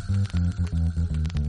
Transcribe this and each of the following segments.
ハハハハ!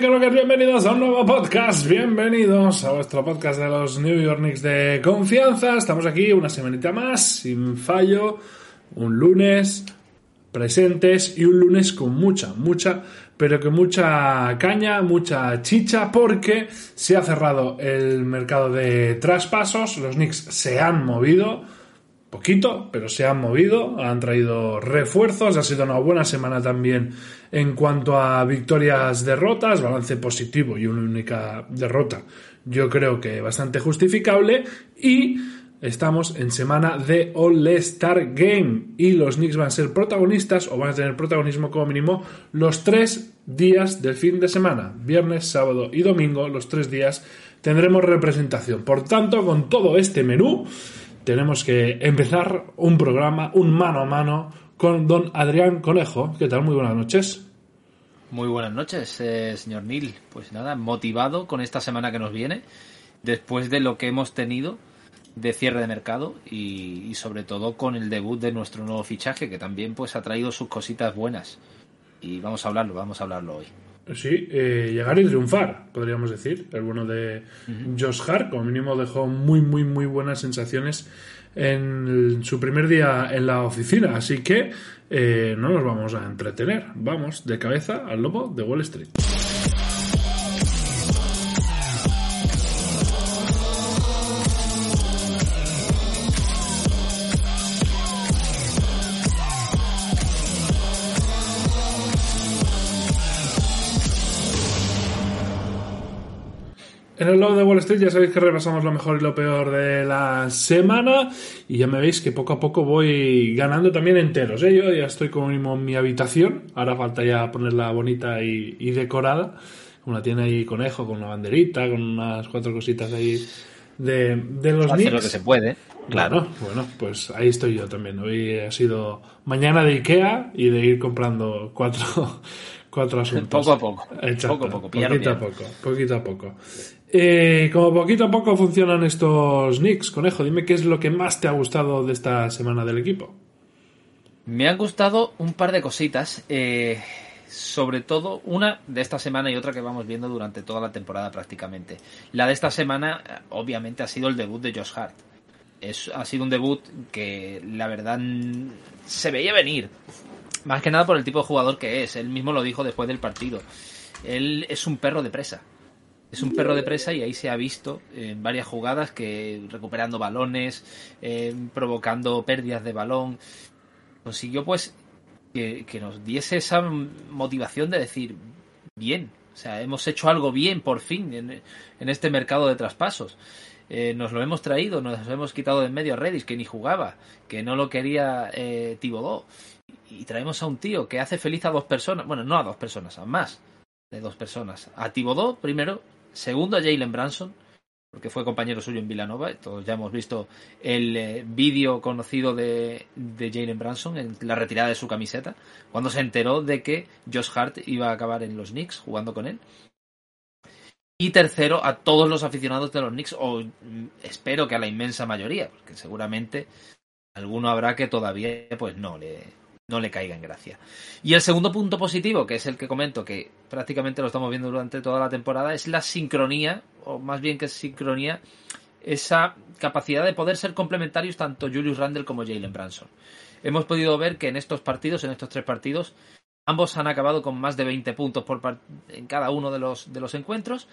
Bienvenidos a un nuevo podcast, bienvenidos a vuestro podcast de los New York Knicks de confianza. Estamos aquí una semanita más, sin fallo, un lunes presentes y un lunes con mucha, mucha, pero que mucha caña, mucha chicha, porque se ha cerrado el mercado de traspasos, los Knicks se han movido poquito, pero se han movido, han traído refuerzos, ha sido una buena semana también en cuanto a victorias, derrotas, balance positivo y una única derrota, yo creo que bastante justificable y estamos en semana de All-Star Game y los Knicks van a ser protagonistas o van a tener protagonismo como mínimo los tres días del fin de semana, viernes, sábado y domingo, los tres días tendremos representación. Por tanto, con todo este menú, tenemos que empezar un programa, un mano a mano, con don Adrián Conejo. ¿Qué tal? Muy buenas noches. Muy buenas noches, eh, señor Neil. Pues nada, motivado con esta semana que nos viene, después de lo que hemos tenido de cierre de mercado y, sobre todo con el debut de nuestro nuevo fichaje, que también pues ha traído sus cositas buenas. Y vamos a hablarlo, vamos a hablarlo hoy. Sí, eh, llegar y triunfar, podríamos decir. El bueno de Josh Hart, como mínimo, dejó muy, muy, muy buenas sensaciones en su primer día en la oficina. Así que eh, no nos vamos a entretener. Vamos de cabeza al lobo de Wall Street. En el lado de Wall Street ya sabéis que repasamos lo mejor y lo peor de la semana y ya me veis que poco a poco voy ganando también enteros. ¿eh? Yo ya estoy como en mi habitación, ahora falta ya ponerla bonita y, decorada. Una tiene ahí conejo con una banderita, con unas cuatro cositas ahí de, de los Hacer lo que se puede, claro. Bueno, pues ahí estoy yo también. Hoy ha sido mañana de Ikea y de ir comprando cuatro, cuatro asuntos. Poco a poco. poco a poco, poquito a poco, poquito a poco. Eh, como poquito a poco funcionan estos Knicks, Conejo, dime qué es lo que más te ha gustado de esta semana del equipo. Me han gustado un par de cositas, eh, sobre todo una de esta semana y otra que vamos viendo durante toda la temporada prácticamente. La de esta semana, obviamente, ha sido el debut de Josh Hart. Es, ha sido un debut que la verdad se veía venir. Más que nada por el tipo de jugador que es. Él mismo lo dijo después del partido. Él es un perro de presa es un perro de presa y ahí se ha visto en varias jugadas que recuperando balones, eh, provocando pérdidas de balón, consiguió pues que, nos diese esa motivación de decir, bien, o sea, hemos hecho algo bien por fin en, este mercado de traspasos. Eh, nos lo hemos traído, nos hemos quitado de en medio a Redis, que ni jugaba, que no lo quería eh, Tibodó. Y traemos a un tío que hace feliz a dos personas, bueno, no a dos personas, a más de dos personas. A Tibodó, primero, Segundo a Jalen Branson, porque fue compañero suyo en Villanova. Todos ya hemos visto el eh, vídeo conocido de, de Jalen Branson en la retirada de su camiseta, cuando se enteró de que Josh Hart iba a acabar en los Knicks jugando con él. Y tercero, a todos los aficionados de los Knicks, o mm, espero que a la inmensa mayoría, porque seguramente alguno habrá que todavía pues no le, no le caiga en gracia. Y el segundo punto positivo, que es el que comento, que prácticamente lo estamos viendo durante toda la temporada, es la sincronía, o más bien que sincronía, esa capacidad de poder ser complementarios tanto Julius Randle como Jalen Branson. Hemos podido ver que en estos partidos, en estos tres partidos, ambos han acabado con más de 20 puntos por en cada uno de los, de los encuentros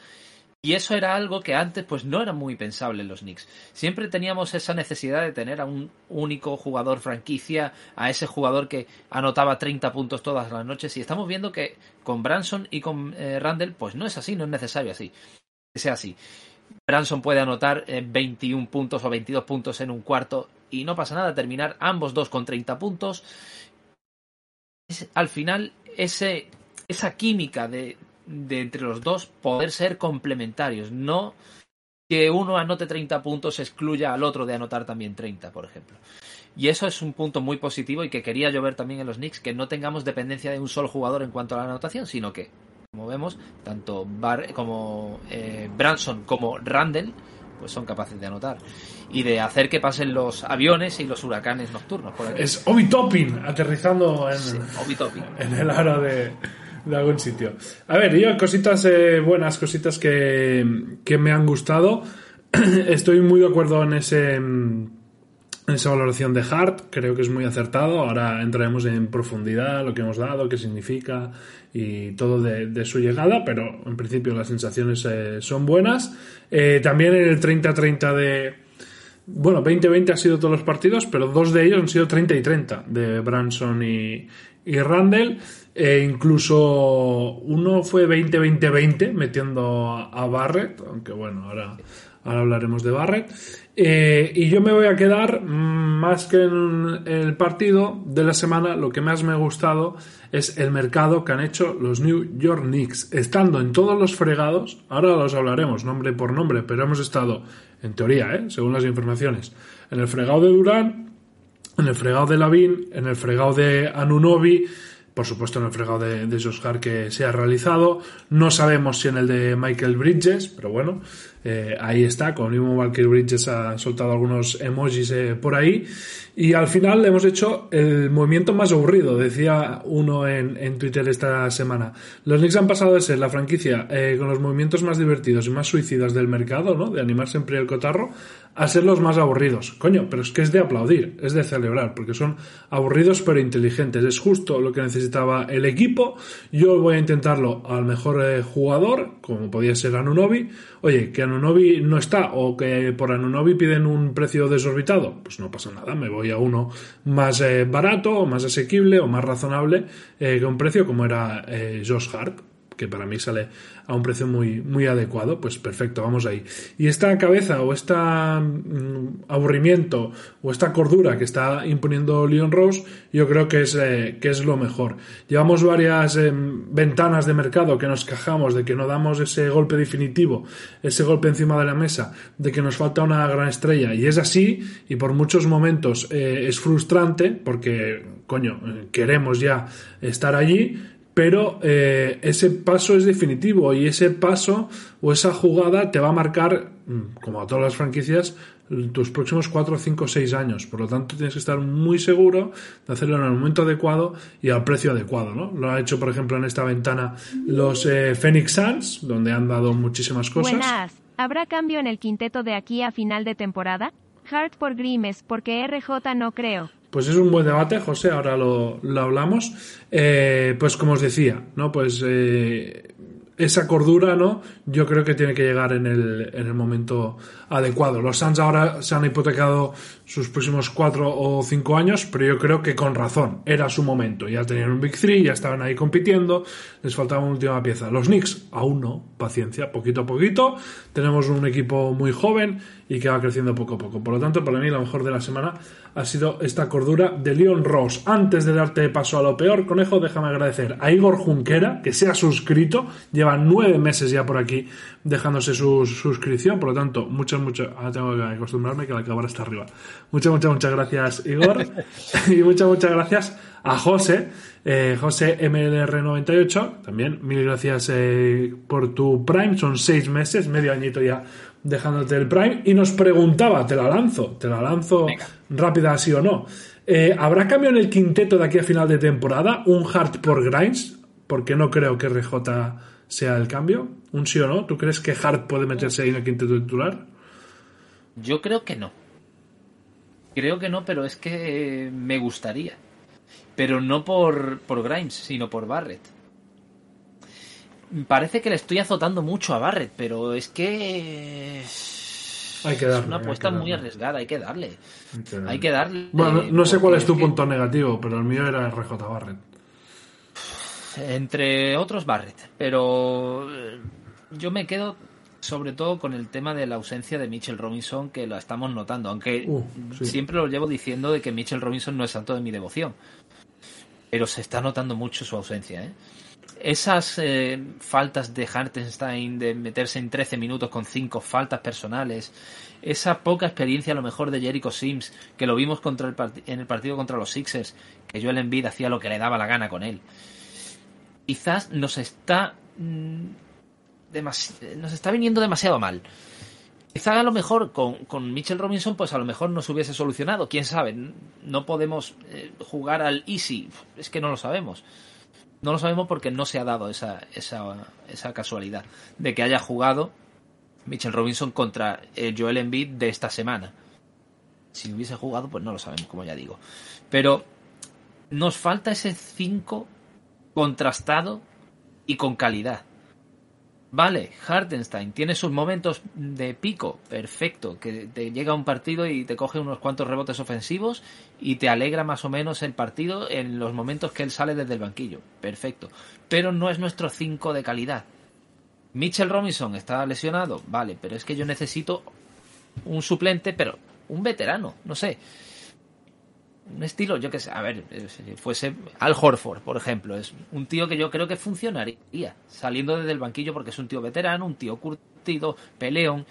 y eso era algo que antes pues no era muy pensable en los Knicks. Siempre teníamos esa necesidad de tener a un único jugador franquicia, a ese jugador que anotaba 30 puntos todas las noches y estamos viendo que con Branson y con eh, Randall pues no es así, no es necesario así. Que sea así. Branson puede anotar 21 eh, puntos o 22 puntos en un cuarto y no pasa nada, terminar ambos dos con 30 puntos. al final, ese, esa química de, de entre los dos poder ser complementarios, no que uno anote 30 puntos excluya al otro de anotar también 30, por ejemplo. Y eso es un punto muy positivo y que quería yo ver también en los Knicks, que no tengamos dependencia de un solo jugador en cuanto a la anotación, sino que, como vemos, tanto Bar como eh, Branson como Randall pues son capaces de anotar y de hacer que pasen los aviones y los huracanes nocturnos. Es Obi Topping aterrizando en, en el aro de, de algún sitio. A ver, yo cositas eh, buenas, cositas que, que, me han gustado. Estoy muy de acuerdo en ese en esa valoración de Hart, creo que es muy acertado. Ahora entraremos en profundidad lo que hemos dado, qué significa y todo de, su llegada, pero en principio las sensaciones eh, son buenas. Eh, también en el 30-30 de, bueno, 20-20 ha sido todos los partidos, pero dos de ellos han sido 30 y 30 de Branson y, y Randall. E incluso uno fue 20-20-20 metiendo a Barrett, aunque bueno, ahora, ahora hablaremos de Barrett. Eh, y yo me voy a quedar, más que en el partido de la semana, lo que más me ha gustado es el mercado que han hecho los New York Knicks. Estando en todos los fregados, ahora los hablaremos nombre por nombre, pero hemos estado, en teoría, ¿eh? según las informaciones, en el fregado de Durán, en el fregado de Lavín, en el fregado de Anunobi, por supuesto en el fregado de, de que se ha realizado. No sabemos si en el de Michael Bridges, pero bueno, eh, ahí está, con mismo Michael Bridges ha soltado algunos emojis eh, por ahí. Y al final le hemos hecho el movimiento más aburrido, decía uno en, en Twitter esta semana. Los Knicks han pasado de ser la franquicia eh, con los movimientos más divertidos y más suicidas del mercado, ¿no? De animar siempre el cotarro, a ser los más aburridos. Coño, pero es que es de aplaudir, es de celebrar, porque son aburridos pero inteligentes. Es justo lo que necesitaba el equipo. Yo voy a intentarlo al mejor eh, jugador, como podía ser Anunobi. Oye, que Anunobi no está o que por Anunobi piden un precio desorbitado, pues no pasa nada, me voy a uno más eh, barato o más asequible o más razonable eh, que un precio como era Josh Hart que para mí sale a un precio muy, muy adecuado, pues perfecto, vamos ahí. Y esta cabeza o este aburrimiento o esta cordura que está imponiendo Leon Rose, yo creo que es, eh, que es lo mejor. Llevamos varias eh, ventanas de mercado que nos quejamos de que no damos ese golpe definitivo, ese golpe encima de la mesa, de que nos falta una gran estrella. Y es así, y por muchos momentos es frustrante, porque, coño, queremos ya estar allí, pero eh, ese paso es definitivo y ese paso o esa jugada te va a marcar, mm, como a todas las franquicias, tus próximos 4, 5, 6 años. Por lo tanto, tienes que estar muy seguro de hacerlo en el momento adecuado y al precio adecuado. ¿no? Lo ha hecho, por ejemplo, en esta ventana los eh, Phoenix Suns, donde han dado muchísimas cosas. Buenas. ¿Habrá cambio en el quinteto de aquí a final de temporada? Hart por Grimes, porque RJ no creo. Pues es un buen debate, José, ahora lo, hablamos. Eh, pues como os decía, ¿no? Pues eh, esa cordura, ¿no? Yo creo que tiene que llegar en el, en el momento adecuado. Los Suns ahora se han hipotecado sus próximos cuatro o cinco años, pero yo creo que con razón. Era su momento. Ya tenían un Big Three, ya estaban ahí compitiendo, les faltaba una última pieza. Los Knicks, aún no, paciencia, poquito a poquito. Tenemos un equipo muy joven y que va creciendo poco a poco. Por lo tanto, para mí, lo mejor de la semana ha sido esta cordura de Leon Ross. Antes de darte paso a lo peor, conejo, déjame agradecer a Igor Junquera, que se ha suscrito, lleva nueve meses ya por aquí dejándose su suscripción, por lo tanto, muchas, muchas, ahora tengo que acostumbrarme que la cámara está arriba. Muchas, muchas, muchas gracias, Igor, y muchas, muchas gracias a José, eh, José MLR98, también mil gracias eh, por tu Prime, son seis meses, medio añito ya dejándote el Prime, y nos preguntaba, te la lanzo, te la lanzo rápida así o no. Eh, ¿Habrá cambio en el quinteto de aquí a final de temporada? ¿Un hard por Grimes? Porque no creo que RJ sea el cambio. ¿Un sí o no? ¿Tú crees que Hart puede meterse ahí en el quinteto titular? Yo creo que no. Creo que no, pero es que me gustaría. Pero no por, por Grimes, sino por Barrett. Parece que le estoy azotando mucho a Barrett, pero es que hay que darle, es una apuesta muy arriesgada, hay que darle. Hay que darle. bueno, no sé cuál es tu punto negativo, pero el mío era RJ Barrett. Entre otros Barrett, pero eh, yo me quedo sobre todo con el tema de la ausencia de Mitchell Robinson, que lo estamos notando, aunque Uh, sí. siempre lo llevo diciendo de que Mitchell Robinson no es santo de mi devoción. Pero se está notando mucho su ausencia, ¿eh? Esas eh, faltas de Hartenstein de meterse en 13 minutos con 5 faltas personales, esa poca experiencia a lo mejor de Jericho Sims, que lo vimos contra el en el partido contra los Sixers, que Joel Embiid hacía lo que le daba la gana con él. Quizás nos está mm, nos está viniendo demasiado mal. Quizá a lo mejor con, con Mitchell Robinson, pues a lo mejor nos hubiese solucionado. Quién sabe, no podemos eh, jugar al easy, es que no lo sabemos. No lo sabemos porque no se ha dado esa, esa, esa casualidad de que haya jugado Mitchell Robinson contra el Joel Embiid de esta semana. Si hubiese jugado, pues no lo sabemos, como ya digo. Pero nos falta ese 5 contrastado y con calidad. Vale, Hartenstein tiene sus momentos de pico, perfecto, que te llega un partido y te coge unos cuantos rebotes ofensivos y te alegra más o menos el partido en los momentos que él sale desde el banquillo, perfecto. Pero no es nuestro 5 de calidad. Mitchell Robinson está lesionado, vale, pero es que yo necesito un suplente, pero un veterano, no sé. Un estilo, yo que sé, a ver, eh, si fuese Al Horford, por ejemplo, es un tío que yo creo que funcionaría saliendo desde el banquillo porque es un tío veterano, un tío curtido, peleón,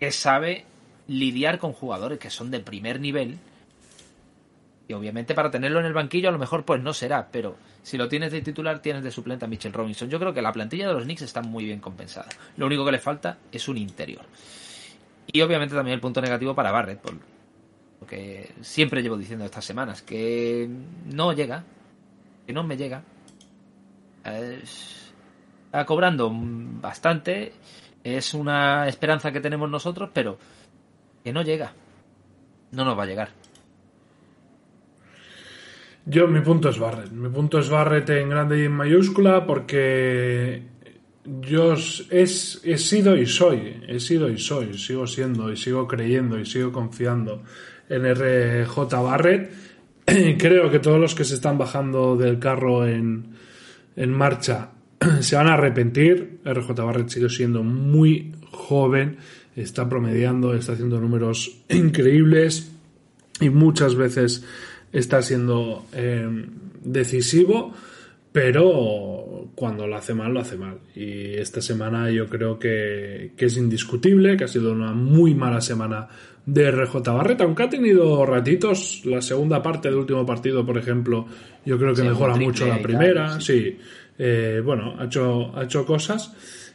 que sabe lidiar con jugadores que son de primer nivel. Y obviamente para tenerlo en el banquillo a lo mejor pues no será, pero si lo tienes de titular tienes de suplente a Mitchell Robinson. Yo creo que la plantilla de los Knicks está muy bien compensada. Lo único que le falta es un interior. Y obviamente también el punto negativo para Barrett, por que siempre llevo diciendo estas semanas, que no llega, que no me llega. Es- Está cobrando bastante, es una esperanza que tenemos nosotros, pero que no llega. No nos va a llegar. Yo, mi punto es Barrett. Mi punto es Barrett en grande y en mayúscula porque yo es, he sido y soy, he sido y soy, sigo siendo y sigo creyendo y sigo confiando en RJ Barrett. Creo que todos los que se están bajando del carro en, en marcha se van a arrepentir. RJ Barrett sigue siendo muy joven, está promediando, está haciendo números increíbles y muchas veces está siendo eh, decisivo, pero cuando lo hace mal, lo hace mal. Y esta semana yo creo que, que es indiscutible, que ha sido una muy mala semana de RJ Barrett, aunque ha tenido ratitos, la segunda parte del último partido, por ejemplo, yo creo que Sí, mejora mucho la tal, primera, sí. sí. Eh, bueno, ha hecho, ha hecho cosas.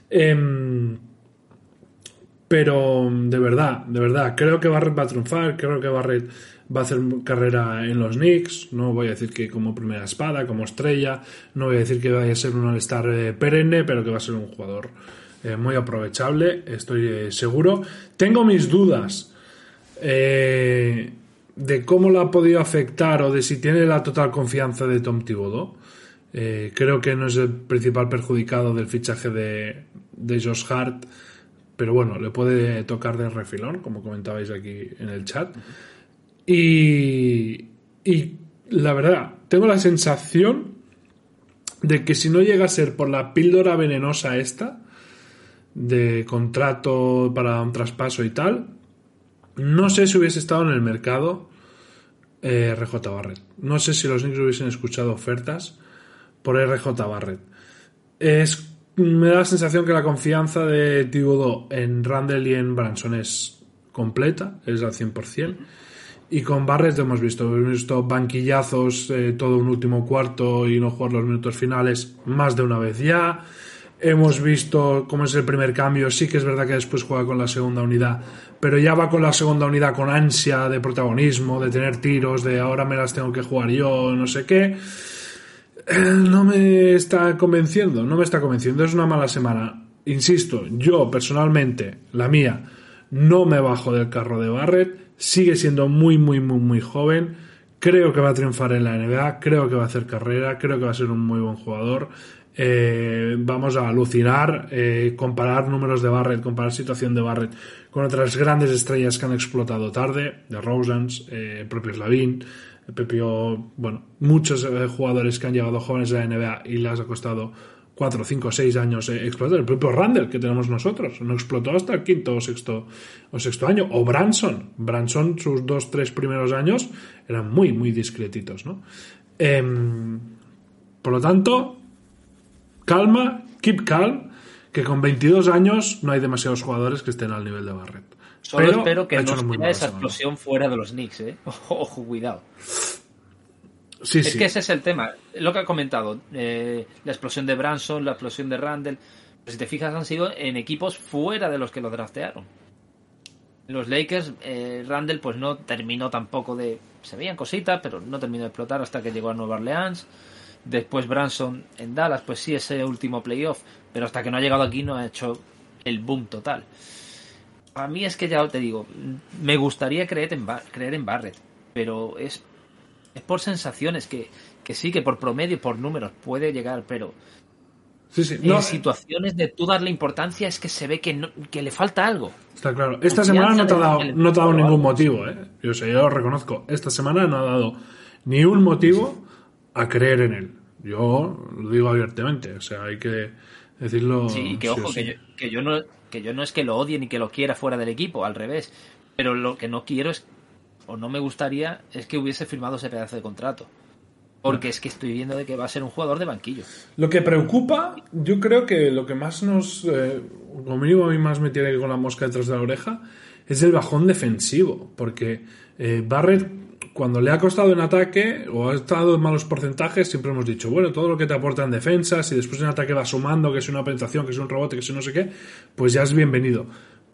Em, pero de verdad, de verdad, creo que Barrett va a triunfar, creo que Barrett va a hacer carrera en los Knicks, no voy a decir que como primera espada, como estrella, no voy a decir que vaya a ser un all-star eh, perenne, pero que va a ser un jugador eh, muy aprovechable, estoy eh, seguro. Tengo mis dudas eh, de cómo lo ha podido afectar o de si tiene la total confianza de Tom Thibodeau. Creo que no es el principal perjudicado del fichaje de Josh Hart, pero bueno, le puede tocar de refilón, como comentabais aquí en el chat. Y, la verdad, tengo la sensación de que si no llega a ser por la píldora venenosa esta, de contrato para un traspaso y tal, no sé si hubiese estado en el mercado eh, RJ Barrett. No sé si los Knicks hubiesen escuchado ofertas por RJ Barrett. Es, me da la sensación que la confianza de Thibodeau en Randall y en Branson es completa, es al 100%. Y con Barrett hemos visto, hemos visto banquillazos eh, todo un último cuarto y no jugar los minutos finales más de una vez ya. Hemos visto cómo es el primer cambio. Sí que es verdad que después juega con la segunda unidad, pero ya va con la segunda unidad con ansia de protagonismo, de tener tiros, de ahora me las tengo que jugar yo, no sé qué. No me está convenciendo, no me está convenciendo. Es una mala semana. Insisto, yo personalmente, la mía, no me bajo del carro de Barrett. Sigue siendo muy, muy, muy, muy joven. Creo que va a triunfar en la NBA. Creo que va a hacer carrera. Creo que va a ser un muy buen jugador. Eh, vamos a alucinar, eh, comparar números de Barrett, comparar situación de Barrett con otras grandes estrellas que han explotado tarde, de Rosans, eh, el propio Slavin, el propio, bueno, muchos jugadores que han llegado jóvenes a la NBA y les ha costado 4, 5, 6 años eh, explotar. El propio Randall que tenemos nosotros no explotó hasta el quinto o sexto, o sexto año. O Branson. Branson, sus dos, tres primeros años eran muy, muy discretitos, ¿no? Em, por lo tanto, calma, keep calm, que con 22 años no hay demasiados jugadores que estén al nivel de Barrett. Solo espero que no sea esa explosión fuera de los Knicks, ¿eh? Ojo, cuidado. Sí, es que ese es el tema. Lo que ha comentado, eh, la explosión de Branson, la explosión de Randall, si te fijas han sido en equipos fuera de los que lo draftearon. Los Lakers, eh, Randall pues no terminó tampoco de... Se veían cositas, pero no terminó de explotar hasta que llegó a Nueva Orleans. Después Branson en Dallas, pues sí, ese último playoff, pero hasta que no ha llegado aquí no ha hecho el boom total. A mí es que ya te digo, me gustaría creer en, creer en Barrett, pero es, es por sensaciones que, que sí, que por promedio, por números puede llegar, pero Sí, sí. En situaciones de tú darle importancia es que se ve que, que le falta algo. Está claro. Esta semana no te ha dado, no te ha dado ningún motivo, ¿eh? Yo sé, yo lo reconozco. Esta semana no ha dado ni un motivo a creer en él. Yo lo digo abiertamente. O sea, hay que decirlo. Sí, que ojo, Que, yo, que, yo, no, que yo no es que lo odie ni que lo quiera fuera del equipo, al revés. Pero lo que no quiero es, o no me gustaría, es que hubiese firmado ese pedazo de contrato. Porque es que estoy viendo de que va a ser un jugador de banquillo. Lo que preocupa, yo creo que lo que más nos, eh, como mínimo a mí más me tiene con la mosca detrás de la oreja, es el bajón defensivo. Porque eh, Barrett, cuando le ha costado en ataque o ha estado en malos porcentajes, siempre hemos dicho, bueno, todo lo que te aporta en defensa, si después en ataque va sumando, que es una penetración, que es un rebote, que es no sé qué, pues ya es bienvenido.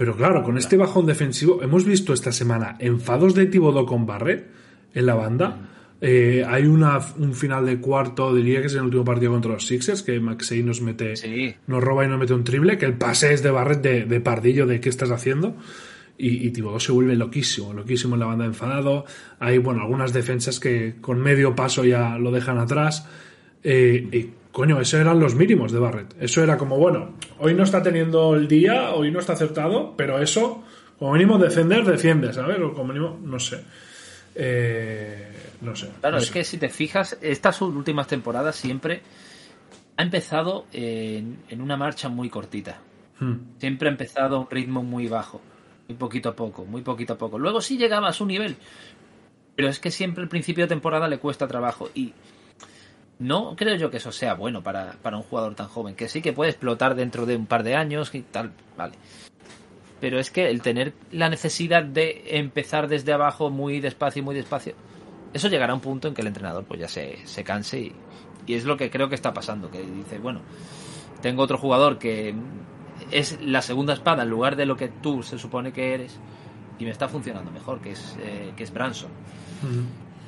Pero claro, con este bajón defensivo, hemos visto esta semana enfados de Thibodeau con Barrett en la banda. Eh, hay una, un final de cuarto, diría que es el último partido contra los Sixers, que Maxey nos mete, nos roba y nos mete un triple, que el pase es de Barret de, pardillo de qué estás haciendo. Y, y se vuelve loquísimo, loquísimo en la banda enfadado. Hay, bueno, algunas defensas que con medio paso ya lo dejan atrás. Eh, y, coño, esos eran los mínimos de Barrett. Eso era como, bueno, hoy no está teniendo el día, hoy no está acertado, pero eso, como mínimo defender, defiende, ¿sabes? O como mínimo, no sé. Eh, no sé. Claro, es que si te fijas, estas últimas temporadas siempre ha empezado en, una marcha muy cortita. Hmm. Siempre ha empezado a un ritmo muy bajo. Muy poquito a poco, muy poquito a poco. Luego sí llegaba a su nivel. Pero es que siempre el principio de temporada le cuesta trabajo. Y no creo yo que eso sea bueno para, para un jugador tan joven. Que sí que puede explotar dentro de un par de años y tal, vale pero es que el tener la necesidad de empezar desde abajo muy despacio y muy despacio, eso llegará a un punto en que el entrenador pues ya se, se canse y, y, es lo que creo que está pasando, que dice, bueno, tengo otro jugador que es la segunda espada en lugar de lo que tú se supone que eres y me está funcionando mejor, que es, eh, que es Branson.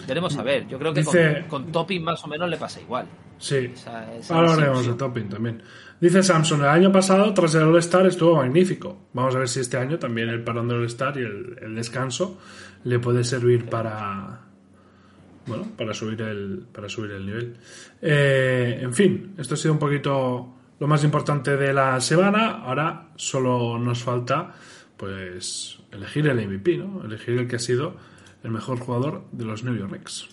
Veremos a ver, yo creo que con, con Topping más o menos le pasa igual. Sí, ahora hablaremos de Topping también. Dice Samson, el año pasado tras el All-Star estuvo magnífico. Vamos a ver si este año también el parón del All-Star y el, descanso le puede servir para bueno, para subir el para subir el nivel. Eh, en fin, esto ha sido un poquito lo más importante de la semana. Ahora solo nos falta pues elegir el MVP, ¿no? Elegir el que ha sido el mejor jugador de los New York Knicks.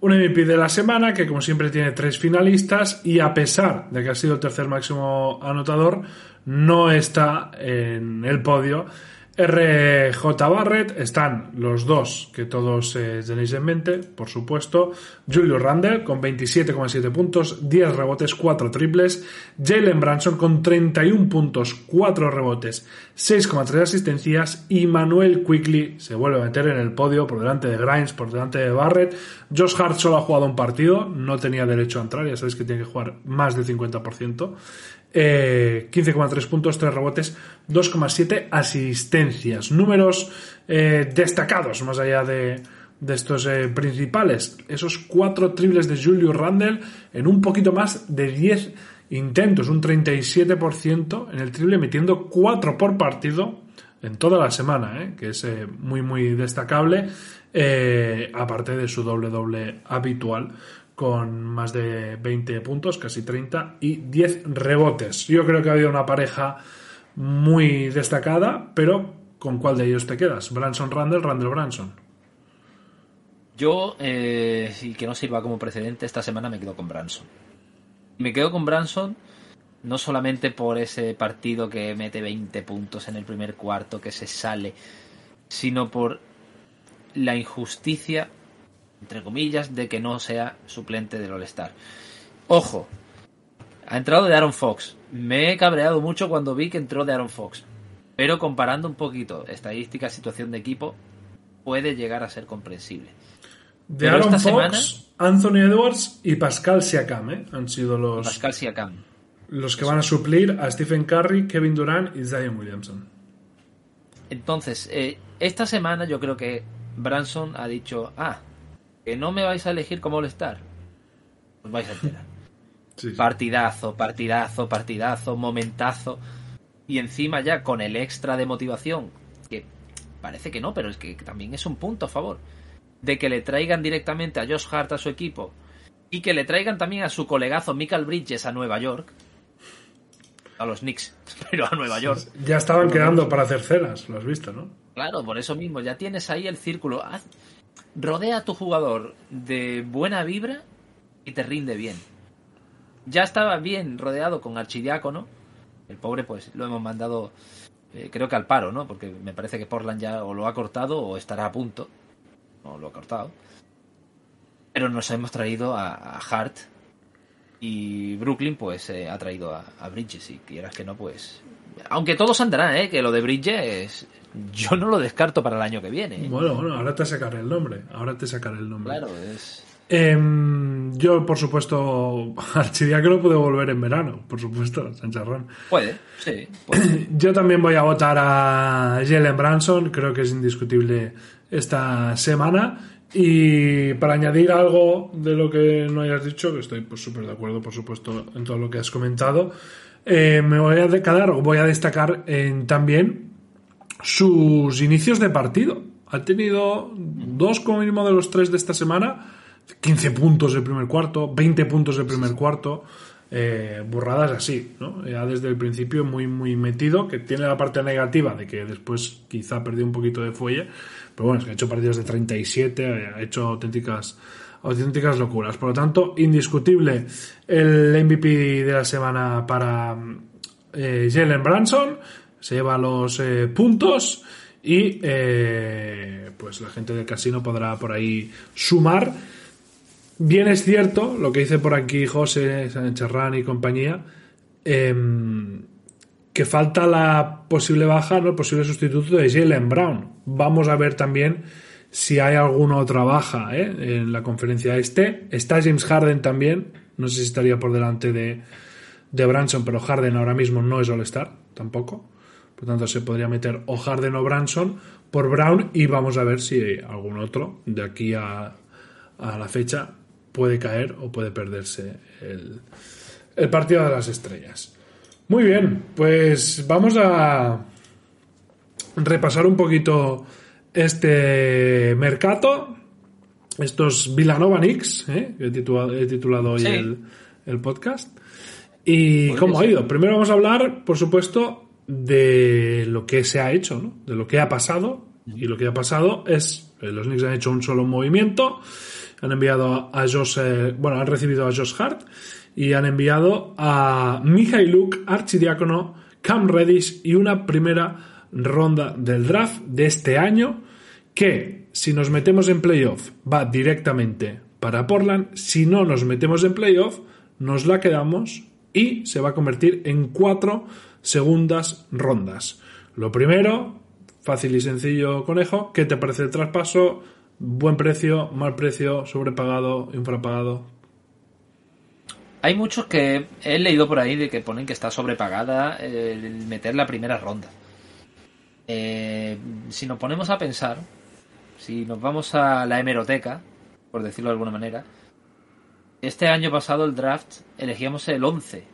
Un MVP de la semana que como siempre tiene tres finalistas y a pesar de que ha sido el tercer máximo anotador, no está en el podio RJ Barrett están los dos que todos eh, tenéis en mente, por supuesto. Julio Randle con 27,7 puntos, 10 rebotes, 4 triples. Jalen Branson con 31 puntos, 4 rebotes, 6,3 asistencias. Y Manuel Quickly se vuelve a meter en el podio por delante de Grimes, por delante de Barrett. Josh Hart solo ha jugado un partido, no tenía derecho a entrar, ya sabéis que tiene que jugar más del 50%. 15,3 eh, puntos, 3 rebotes, 2,7 asistencias. Números eh, destacados, más allá de, estos eh, principales. Esos 4 triples de Julio Randle en un poquito más de 10 intentos, un 37% en el triple, metiendo 4 por partido en toda la semana, que es muy, muy destacable, aparte de su doble doble habitual con más de 20 puntos, casi 30, y 10 rebotes. Yo creo que ha habido una pareja muy destacada, pero ¿con cuál de ellos te quedas? ¿Branson Randall, Randall Branson? Yo, eh, y que no sirva como precedente, esta semana me quedo con Branson. Me quedo con Branson no solamente por ese partido que mete 20 puntos en el primer cuarto, que se sale, sino por la injusticia, entre comillas, de que no sea suplente del All-Star. Ojo, ha entrado de Aaron Fox. Me he cabreado mucho cuando vi que entró de Aaron Fox. Pero comparando un poquito estadística, situación de equipo, puede llegar a ser comprensible. De Aaron Fox, Anthony Edwards y Pascal Siakam ¿eh? han sido los, Pascal Siakam. los que van a suplir a Stephen Curry, Kevin Durant y Zion Williamson. Entonces, eh, esta semana yo creo que Branson ha dicho, ah, que no me vais a elegir como All-Star. Os vais a enterar. Sí, sí. Partidazo, partidazo, partidazo, momentazo. Y encima ya con el extra de motivación, que parece que no, pero es que también es un punto a favor, de que le traigan directamente a Josh Hart a su equipo y que le traigan también a su colegazo Michael Bridges a Nueva York. A los Knicks, pero a Nueva York. Ya estaban quedando para hacer cenas, lo has visto, ¿no? Claro, por eso mismo, ya tienes ahí el círculo. Haz- rodea a tu jugador de buena vibra y te rinde bien. Ya estaba bien rodeado con Archidiácono. El pobre, pues lo hemos mandado, eh, creo que al paro, ¿no? Porque me parece que Portland ya o lo ha cortado o estará a punto. No lo ha cortado. Pero nos hemos traído a, Hart y Brooklyn, pues eh, ha traído a, a Bridges. Y quieras que no, pues. Aunque todos andarán, ¿eh? Que lo de Bridges, yo no lo descarto para el año que viene. ¿eh? Bueno, bueno, ahora te sacaré el nombre. Ahora te sacaré el nombre. Claro, es. Em, yo, por supuesto, Archidiácono puede volver en verano, por supuesto, Sancharrón. Puede, sí. puede. Yo también voy a votar a Jalen Branson, creo que es indiscutible esta semana. Y para añadir algo de lo que no hayas dicho, que estoy pues, súper de acuerdo, por supuesto, en todo lo que has comentado, eh, me voy a o voy a destacar en, también sus inicios de partido. Ha tenido dos como mínimo de los tres de esta semana, 15 puntos el primer cuarto, 20 puntos el primer cuarto, eh, burradas así, ¿no? Ya desde el principio muy, muy metido, que tiene la parte negativa de que después quizá perdió un poquito de fuelle, pero bueno, es que ha hecho partidos de 37, ha hecho auténticas auténticas locuras. Por lo tanto, indiscutible el MVP de la semana para eh, Jalen Branson, se lleva los eh, puntos y eh, pues la gente del casino podrá por ahí sumar. Bien es cierto lo que dice por aquí José Sancharrán y compañía, em, que falta la posible baja, ¿no? el posible sustituto de Jalen Brown. Vamos a ver también si hay alguna otra baja ¿eh? en la conferencia este. Está James Harden también, no sé si estaría por delante de, de Branson, pero Harden ahora mismo no es All-Star tampoco. Por tanto, se podría meter o Harden o Branson por Brown y vamos a ver si algún otro de aquí a, a la fecha puede caer o puede perderse el, el partido de las estrellas. Muy bien, pues vamos a repasar un poquito este mercado, estos Villanova Knicks, ¿eh? que he titulado, he titulado hoy Sí. el, el podcast. ¿Y cómo ha ido? Primero vamos a hablar, por supuesto, de lo que se ha hecho, ¿no? de lo que ha pasado. Y lo que ha pasado es, eh, los Knicks han hecho un solo movimiento, han enviado a Josh, eh, bueno, han recibido a Josh Hart y han enviado a Mijailuk, Archidiácono, Cam Reddish y una primera ronda del draft de este año que si nos metemos en playoff va directamente para Portland, si no nos metemos en playoff nos la quedamos y se va a convertir en cuatro segundas rondas. Lo primero, fácil y sencillo conejo, ¿qué te parece el traspaso? Buen precio, mal precio, sobrepagado, infrapagado. Hay muchos que he leído por ahí de que ponen que está sobrepagada eh, el meter la primera ronda. Eh, si nos ponemos a pensar, si nos vamos a la hemeroteca, por decirlo de alguna manera, este año pasado el draft elegíamos el 11.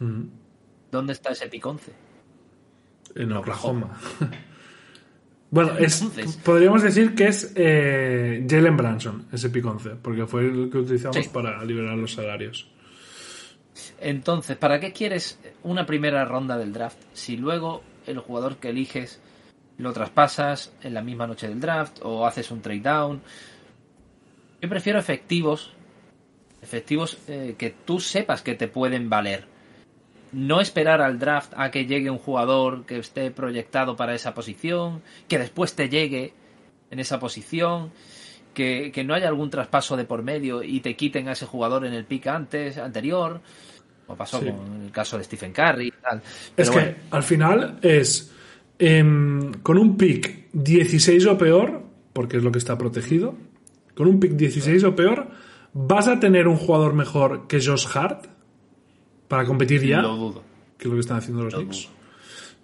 Mm, ¿Dónde está ese pick 11? En Oklahoma. bueno, es, Entonces- podríamos decir que es eh, Jalen Branson, ese pick 11, porque fue el que utilizamos Sí. para liberar los salarios. Entonces, ¿para qué quieres una primera ronda del draft si luego el jugador que eliges lo traspasas en la misma noche del draft o haces un trade down? Yo prefiero efectivos, efectivos eh, que tú sepas que te pueden valer. No esperar al draft a que llegue un jugador que esté proyectado para esa posición, que después te llegue en esa posición, que, que no haya algún traspaso de por medio y te quiten a ese jugador en el pick antes, anterior, como pasó Sí. con el caso de Stephen Curry y tal. Es que al final es em, con un pick 16 o peor, porque es lo que está protegido, con un pick 16 o peor, ¿vas a tener un jugador mejor que Josh Hart para competir ya? lo dudo. Que es lo que están haciendo los Lo Knicks.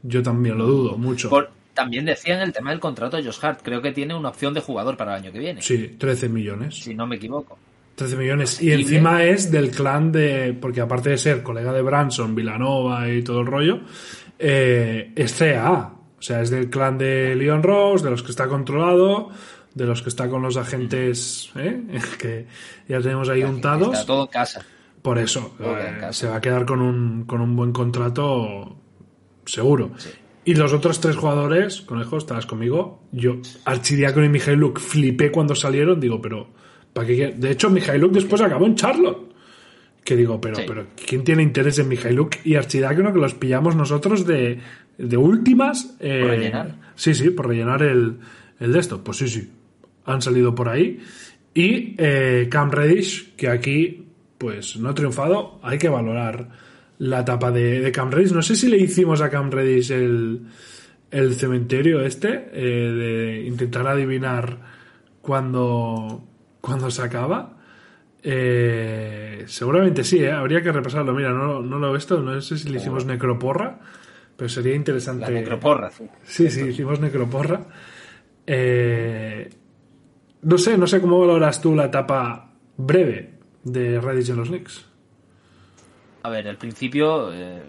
Yo también lo dudo mucho. Por- también decían el tema del contrato de Josh Hart. Creo que tiene una opción de jugador para el año que viene. Sí, 13 millones. Si no me equivoco. 13 millones. Y encima es del clan de. Porque aparte de ser colega de Branson, Villanova y todo el rollo, eh, es CAA. O sea, es del clan de Leon Rose, de los que está controlado, de los que está con los agentes ¿eh? que ya tenemos ahí untados. Está todo en casa. Por eso, eh, se va a quedar con un, con un buen contrato seguro. Y los otros tres jugadores, Conejo, estarás conmigo. Yo, Archidiácono y Mijailuk, flipé cuando salieron. Digo, pero, ¿para qué? De hecho, Mijailuk después acabó en Charlotte. Que digo, pero, Sí. pero, ¿quién tiene interés en Mijailuk y Archidiácono que los pillamos nosotros de, de últimas? eh, ¿Por rellenar? Sí, sí, por rellenar el, el de esto. Pues sí, sí. Han salido por ahí. Y eh, Cam Reddish, que aquí, pues no ha triunfado. Hay que valorar la etapa de, de Cam Reddish. No sé si le hicimos a Cam Reddish el, el cementerio este, eh, de intentar adivinar cuándo, cuándo se acaba. Eh, seguramente sí, ¿eh? habría que repasarlo. Mira, no, no lo he visto, no sé si le hicimos necroporra, pero sería interesante. La necroporra. Sí, sí, hicimos necroporra. Eh, no sé, no sé cómo valoras tú la etapa breve de Reddit en los Knicks. A ver, al principio eh,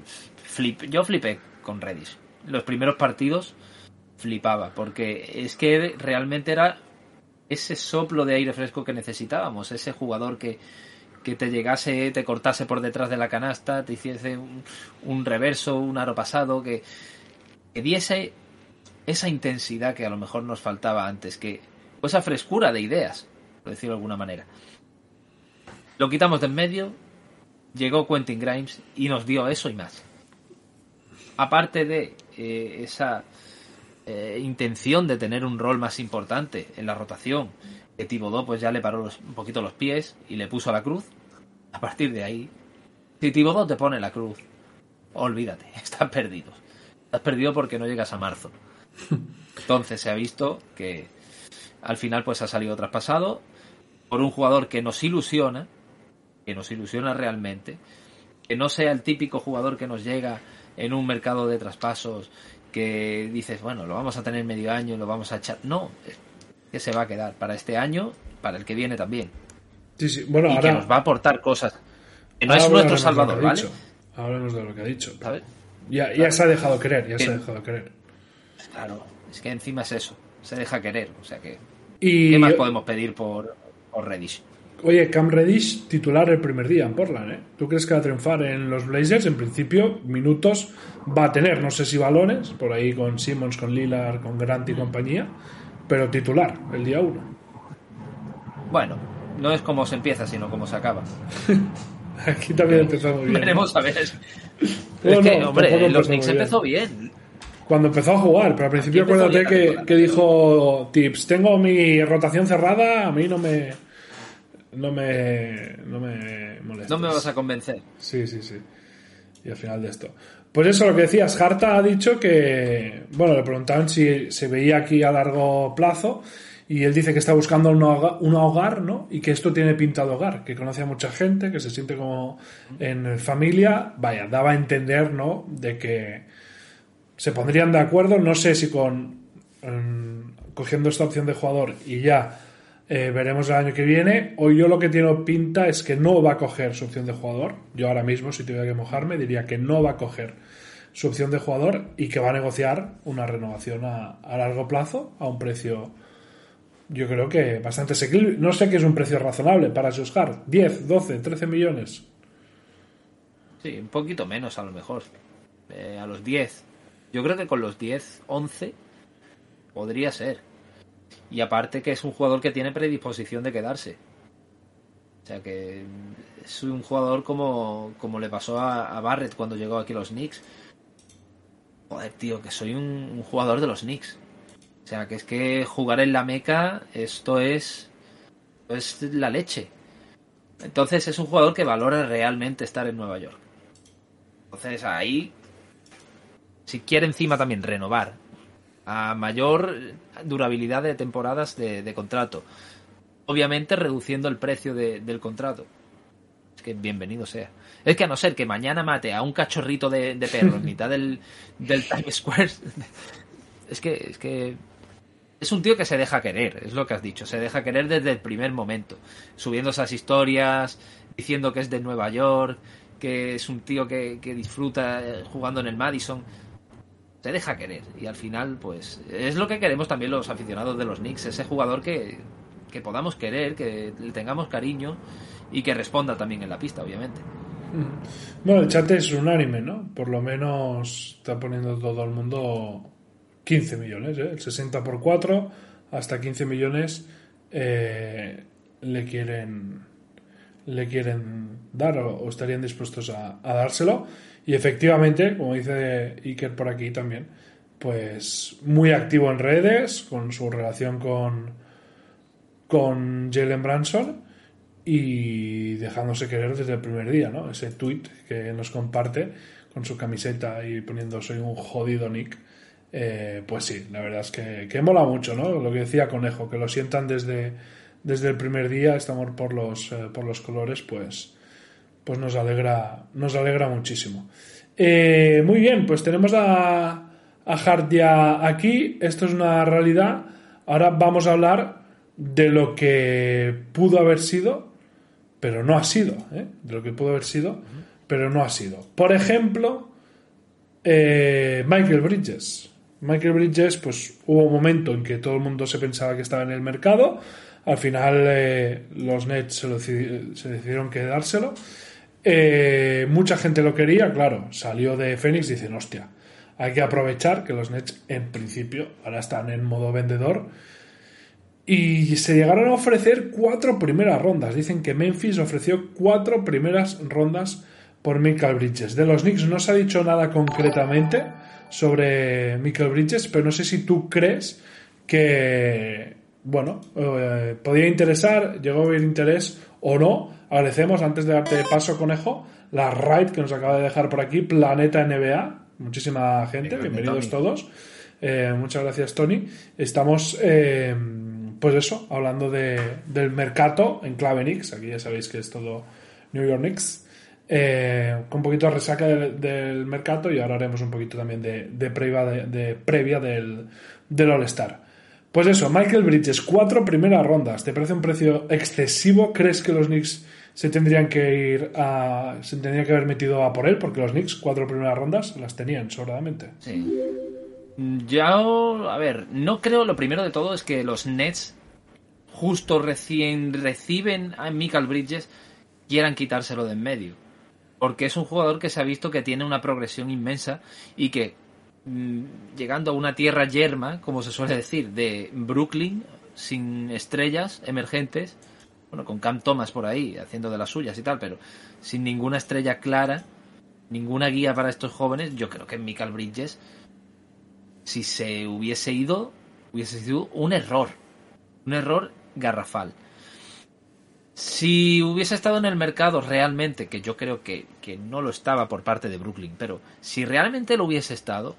flip, yo flipé con Redis. Los primeros partidos flipaba, porque es que realmente era ese soplo de aire fresco que necesitábamos, ese jugador que, que te llegase, te cortase por detrás de la canasta, te hiciese un, reverso, un aro pasado, que, que diese esa intensidad que a lo mejor nos faltaba antes, que esa frescura de ideas, por decirlo de alguna manera. Lo quitamos de en medio, llegó Quentin Grimes y nos dio eso y más. Aparte de eh, esa eh, intención de tener un rol más importante en la rotación, que Thibodeau pues ya le paró los- un poquito los pies y le puso la cruz. A partir de ahí, si Thibodeau te pone la cruz, olvídate, estás perdido. Estás perdido porque no llegas a marzo. Entonces se ha visto que al final pues ha salido traspasado por un jugador que nos ilusiona, que nos ilusiona realmente, que no sea el típico jugador que nos llega en un mercado de traspasos que dices, bueno, lo vamos a tener medio año, lo vamos a echar. No, que se va a quedar para este año, para el que viene también. Sí, sí. Bueno, y ahora, que nos va a aportar cosas. Que no ahora es nuestro salvador, ¿vale? dicho. Hablemos de lo que ha dicho. ¿Sabes? Ya, ya se ha dejado querer, ya se ha dejado querer. Claro, es que encima es eso, se deja querer. O sea que, Y, ¿qué más podemos pedir por, por Reddish? Oye, Cam Reddish titular el primer día en Portland, ¿eh? ¿Tú crees que va a triunfar en los Blazers? En principio, minutos va a tener, no sé si balones, por ahí con Simmons, con Lillard, con Grant y compañía, pero titular el día uno. Bueno, no es como se empieza, sino como se acaba. Aquí también empezó muy bien. Veremos a ver. Es que, no, hombre, los Knicks empezó bien. Cuando empezó a jugar, pero al principio acuérdate bien que dijo Tips, tengo mi rotación cerrada, a mí no me no me no me molesta. No me vas a convencer. Sí, sí, sí. Y al final de esto. Pues eso, lo que decías, Harta ha dicho que, bueno, le preguntaban si se veía aquí a largo plazo y él dice que está buscando un hogar, ¿no? Y que esto tiene pinta de hogar, que conoce a mucha gente, que se siente como en familia. Vaya, daba a entender, ¿no? De que se pondrían de acuerdo, no sé si con cogiendo esta opción de jugador y ya eh, veremos el año que viene. Hoy yo lo que tiene pinta es que no va a coger su opción de jugador. Yo ahora mismo, si tuviera que mojarme, diría que no va a coger su opción de jugador y que va a negociar una renovación a, largo plazo a un precio, yo creo que bastante asequible. No sé qué es un precio razonable para Hart 10, 12, 13 millones. Sí, un poquito menos a lo mejor. Eh, a los 10. Yo creo que con los 10, 11 podría ser. Y aparte que es un jugador que tiene predisposición de quedarse. O sea que es un jugador como, como le pasó a, Barrett cuando llegó aquí a los Knicks. Joder, tío, que soy un, jugador de los Knicks. O sea, que es que jugar en la Meca, esto es, es la leche. Entonces es un jugador que valora realmente estar en Nueva York. Entonces ahí, si quiere encima también renovar a mayor durabilidad de temporadas de, contrato, obviamente reduciendo el precio del contrato. Es que bienvenido sea. Es que a no ser que mañana mate a un cachorrito de, perro en mitad del, del Times Square, es que, es que es un tío que se deja querer, es lo que has dicho, se deja querer desde el primer momento, subiendo esas historias, diciendo que es de Nueva York, que es un tío que, disfruta eh, jugando en el Madison. Deja querer y al final, pues, es lo que queremos también los aficionados de los Knicks, ese jugador que, que podamos querer, que le tengamos cariño y que responda también en la pista, obviamente. Mm. Bueno, el chat es unánime, ¿no? Por lo menos está poniendo todo el mundo 15 millones, ¿eh? el 60 por 4 hasta 15 millones eh, le quieren le quieren dar o, estarían dispuestos a, dárselo y efectivamente como dice Iker por aquí también pues muy activo en redes con su relación con con Jalen Branson y dejándose querer desde el primer día, ¿no? Ese tweet que nos comparte con su camiseta y poniendo soy un jodido Nick eh, pues sí, la verdad es que, que, mola mucho, ¿no? Lo que decía Conejo, que lo sientan desde, desde el primer día, este amor por los, eh, por los colores, pues, pues nos alegra, nos alegra muchísimo. Eh, muy bien, pues tenemos a, a Hart ya aquí, esto es una realidad. Ahora vamos a hablar de lo que pudo haber sido, pero no ha sido, de lo que pudo haber sido, pero no ha sido. Por ejemplo, Michael Bridges. Michael Bridges, pues hubo un momento en que todo el mundo se pensaba que estaba en el mercado. Al final eh, los Nets se, decidieron quedárselo. Eh, mucha gente lo quería, claro. Salió de Phoenix y dicen, hostia, hay que aprovechar que los Nets en principio ahora están en modo vendedor. Y se llegaron a ofrecer cuatro primeras rondas. Dicen que Memphis ofreció cuatro primeras rondas por Michael Bridges. De los Knicks no se ha dicho nada concretamente sobre Michael Bridges, pero no sé si tú crees que, bueno, eh, podría interesar, llegó a haber interés o no. Agradecemos, antes de darte paso, conejo, la raid que nos acaba de dejar por aquí, Planeta NBA. Muchísima gente, bienvenidos todos. Eh, muchas gracias, Tony. Estamos, eh, pues eso, hablando de, del mercado en clave Knicks. Aquí ya sabéis que es todo New York Knicks. Eh, con un poquito de resaca del, mercado y ahora haremos un poquito también de, previa, de, previa del, del All-Star. Pues eso, Michael Bridges, cuatro primeras rondas. ¿Te parece un precio excesivo? ¿Crees que los Knicks se tendrían que ir a. se tendrían que haber metido a por él? Porque los Knicks, cuatro primeras rondas, las tenían sobradamente. Sí. Ya, a ver, no creo, lo primero de todo es que los Nets, justo recién reciben a Michael Bridges, quieran quitárselo de en medio porque es un jugador que se ha visto que tiene una progresión inmensa y que mm, llegando a una tierra yerma, como se suele decir, de Brooklyn, sin estrellas emergentes, bueno, con Cam Thomas por ahí, haciendo de las suyas y tal, pero sin ninguna estrella clara, ninguna guía para estos jóvenes, yo creo que Michael Bridges, si se hubiese ido, hubiese sido un error, un error garrafal. Si hubiese estado en el mercado realmente, que yo creo que, no lo estaba por parte de Brooklyn, pero si realmente lo hubiese estado,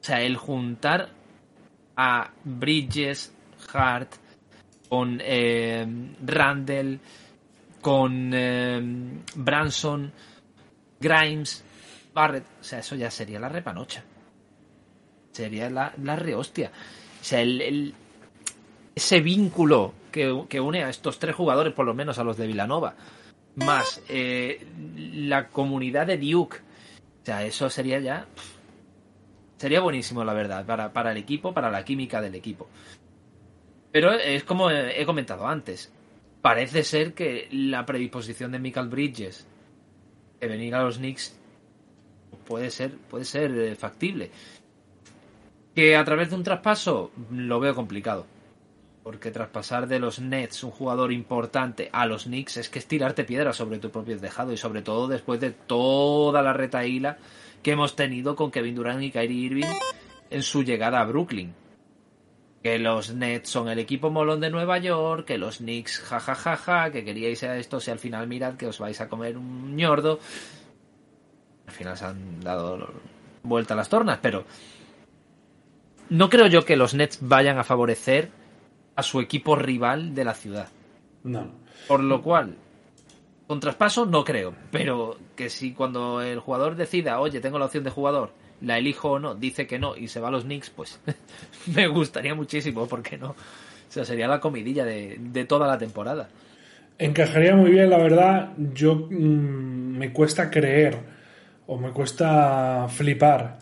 o sea, el juntar a Bridges, Hart, con eh, Randall, con eh, Branson, Grimes, Barrett, o sea, eso ya sería la repanocha. Sería la, la rehostia. O sea, el, ese vínculo que, une a estos tres jugadores, por lo menos a los de Villanova, más eh, la comunidad de Duke. O sea, eso sería ya. Sería buenísimo, la verdad, para, para el equipo, para la química del equipo. Pero es como he comentado antes. Parece ser que la predisposición de Michael Bridges de venir a los Knicks puede ser, puede ser eh, factible. Que a través de un traspaso lo veo complicado Porque traspasar de los Nets un jugador importante a los Knicks es que es tirarte piedra sobre tu propio tejado y sobre todo después de toda la retaíla que hemos tenido con Kevin Durant y Kyrie Irving en su llegada a Brooklyn. Que los Nets son el equipo molón de Nueva York, que los Knicks jajajaja, que queríais a esto, si al final mirad que os vais a comer un ñordo. Al final se han dado vuelta a las tornas, pero no creo yo que los Nets vayan a favorecer a su equipo rival de la ciudad. No. Por lo cual, con traspaso no creo, pero que si cuando el jugador decida, oye, tengo la opción de jugador, la elijo o no, dice que no y se va a los Knicks, pues me gustaría muchísimo, porque no? O sea, sería la comidilla de, de toda la temporada. Encajaría muy bien, la verdad. Yo mmm, me cuesta creer o me cuesta flipar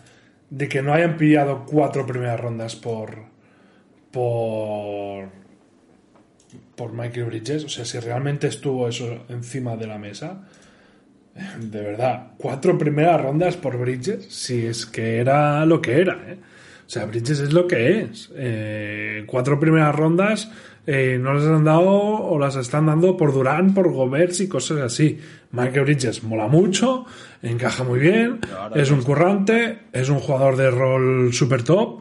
de que no hayan pillado cuatro primeras rondas por por por Michael Bridges, o sea, si realmente estuvo eso encima de la mesa, de verdad, cuatro primeras rondas por Bridges, si es que era lo que era, ¿eh? O sea, Bridges es lo que es. Eh, cuatro primeras rondas eh, no las han dado o las están dando por Durán, por Gomers y cosas así. Michael Bridges mola mucho, encaja muy bien, es un currante, es un jugador de rol super top.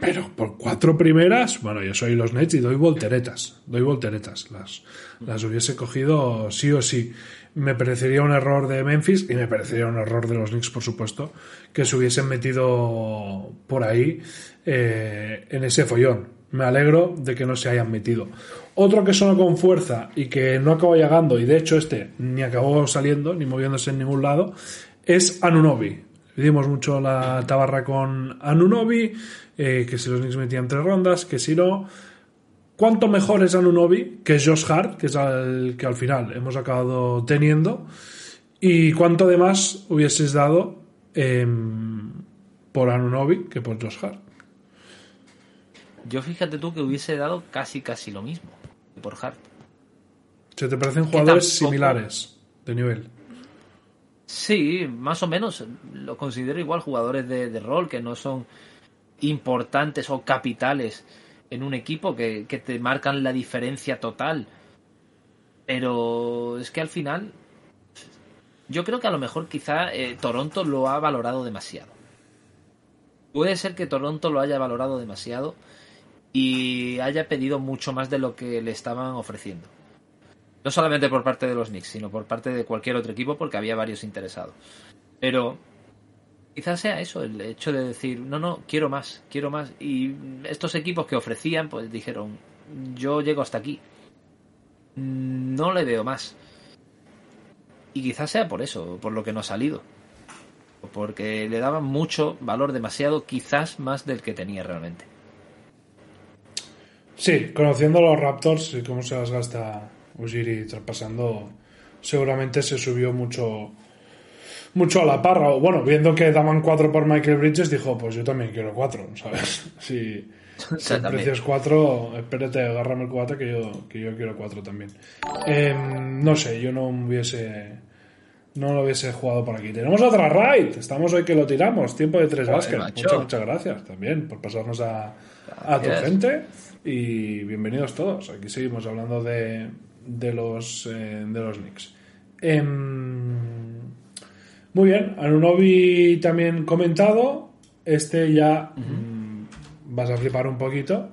Pero por cuatro primeras, bueno, yo soy los Nets y doy volteretas, doy volteretas. Las, las hubiese cogido sí o sí. Me parecería un error de Memphis y me parecería un error de los Knicks, por supuesto, que se hubiesen metido por ahí eh, en ese follón. Me alegro de que no se hayan metido. Otro que sonó con fuerza y que no acabó llegando, y de hecho este ni acabó saliendo, ni moviéndose en ningún lado, es Anunobi. Dimos mucho la tabarra con Anunobi, eh, que si los Knicks metían tres rondas, que si no. ¿Cuánto mejor es Anunobi que Josh Hart, que es el que al final hemos acabado teniendo? ¿Y cuánto además hubieses dado eh, por Anunobi que por Josh Hart? Yo fíjate tú que hubiese dado casi casi lo mismo que por Hart. ¿Se te parecen jugadores similares de nivel? Sí, más o menos. Lo considero igual jugadores de, rol que no son importantes o capitales en un equipo que, que, te marcan la diferencia total. Pero es que al final yo creo que a lo mejor quizá eh, Toronto lo ha valorado demasiado. Puede ser que Toronto lo haya valorado demasiado y haya pedido mucho más de lo que le estaban ofreciendo. No solamente por parte de los Knicks, sino por parte de cualquier otro equipo porque había varios interesados. Pero quizás sea eso, el hecho de decir, no, no, quiero más, quiero más. Y estos equipos que ofrecían, pues dijeron, yo llego hasta aquí. No le veo más. Y quizás sea por eso, por lo que no ha salido. Porque le daban mucho valor, demasiado, quizás más del que tenía realmente. Sí, conociendo los Raptors y cómo se las gasta Ujiri traspasando, seguramente se subió mucho mucho a la parra. O bueno, viendo que daban cuatro por Michael Bridges, dijo, pues yo también quiero cuatro, ¿sabes? Si, si el precio es cuatro, espérate, agárrame el cuate que yo, que yo quiero cuatro también. Eh, no sé, yo no hubiese... No lo hubiese jugado por aquí. Tenemos otra raid. Estamos hoy que lo tiramos. Tiempo de tres básquet. Muchas, muchas gracias también por pasarnos a, a tu gente. Y bienvenidos todos. Aquí seguimos hablando de, de los, eh, de los Knicks. Eh, muy bien, Anunobi también comentado. Este ya uh -huh. mmm, vas a flipar un poquito.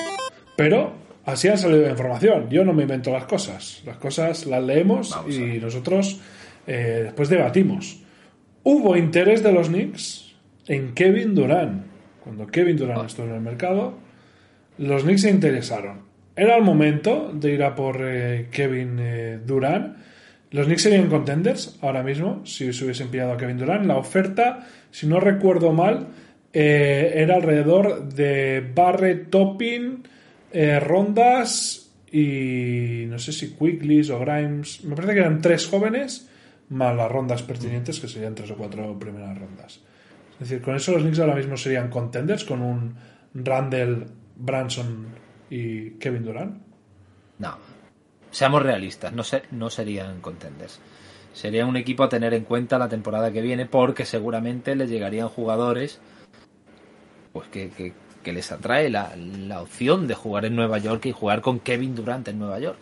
Pero así ha salido la información. Yo no me invento las cosas. Las cosas las leemos Vamos y nosotros eh, después debatimos. Hubo interés de los Knicks en Kevin Durant. Cuando Kevin Durant oh. estuvo en el mercado, los Knicks se interesaron. Era el momento de ir a por eh, Kevin eh, Durant los Knicks serían contenders ahora mismo si se hubiesen pillado a Kevin Durant. La oferta, si no recuerdo mal, eh, era alrededor de Barrett Topping, eh, Rondas y no sé si Quicklis o Grimes. Me parece que eran tres jóvenes más las rondas pertinentes, que serían tres o cuatro primeras rondas. Es decir, con eso los Knicks ahora mismo serían contenders con un Randall, Branson y Kevin Durant. No, seamos realistas, no, no serían contenders. Sería un equipo a tener en cuenta la temporada que viene porque seguramente le llegarían jugadores pues que, que, que les atrae la, la opción de jugar en Nueva York y jugar con Kevin Durant en Nueva York.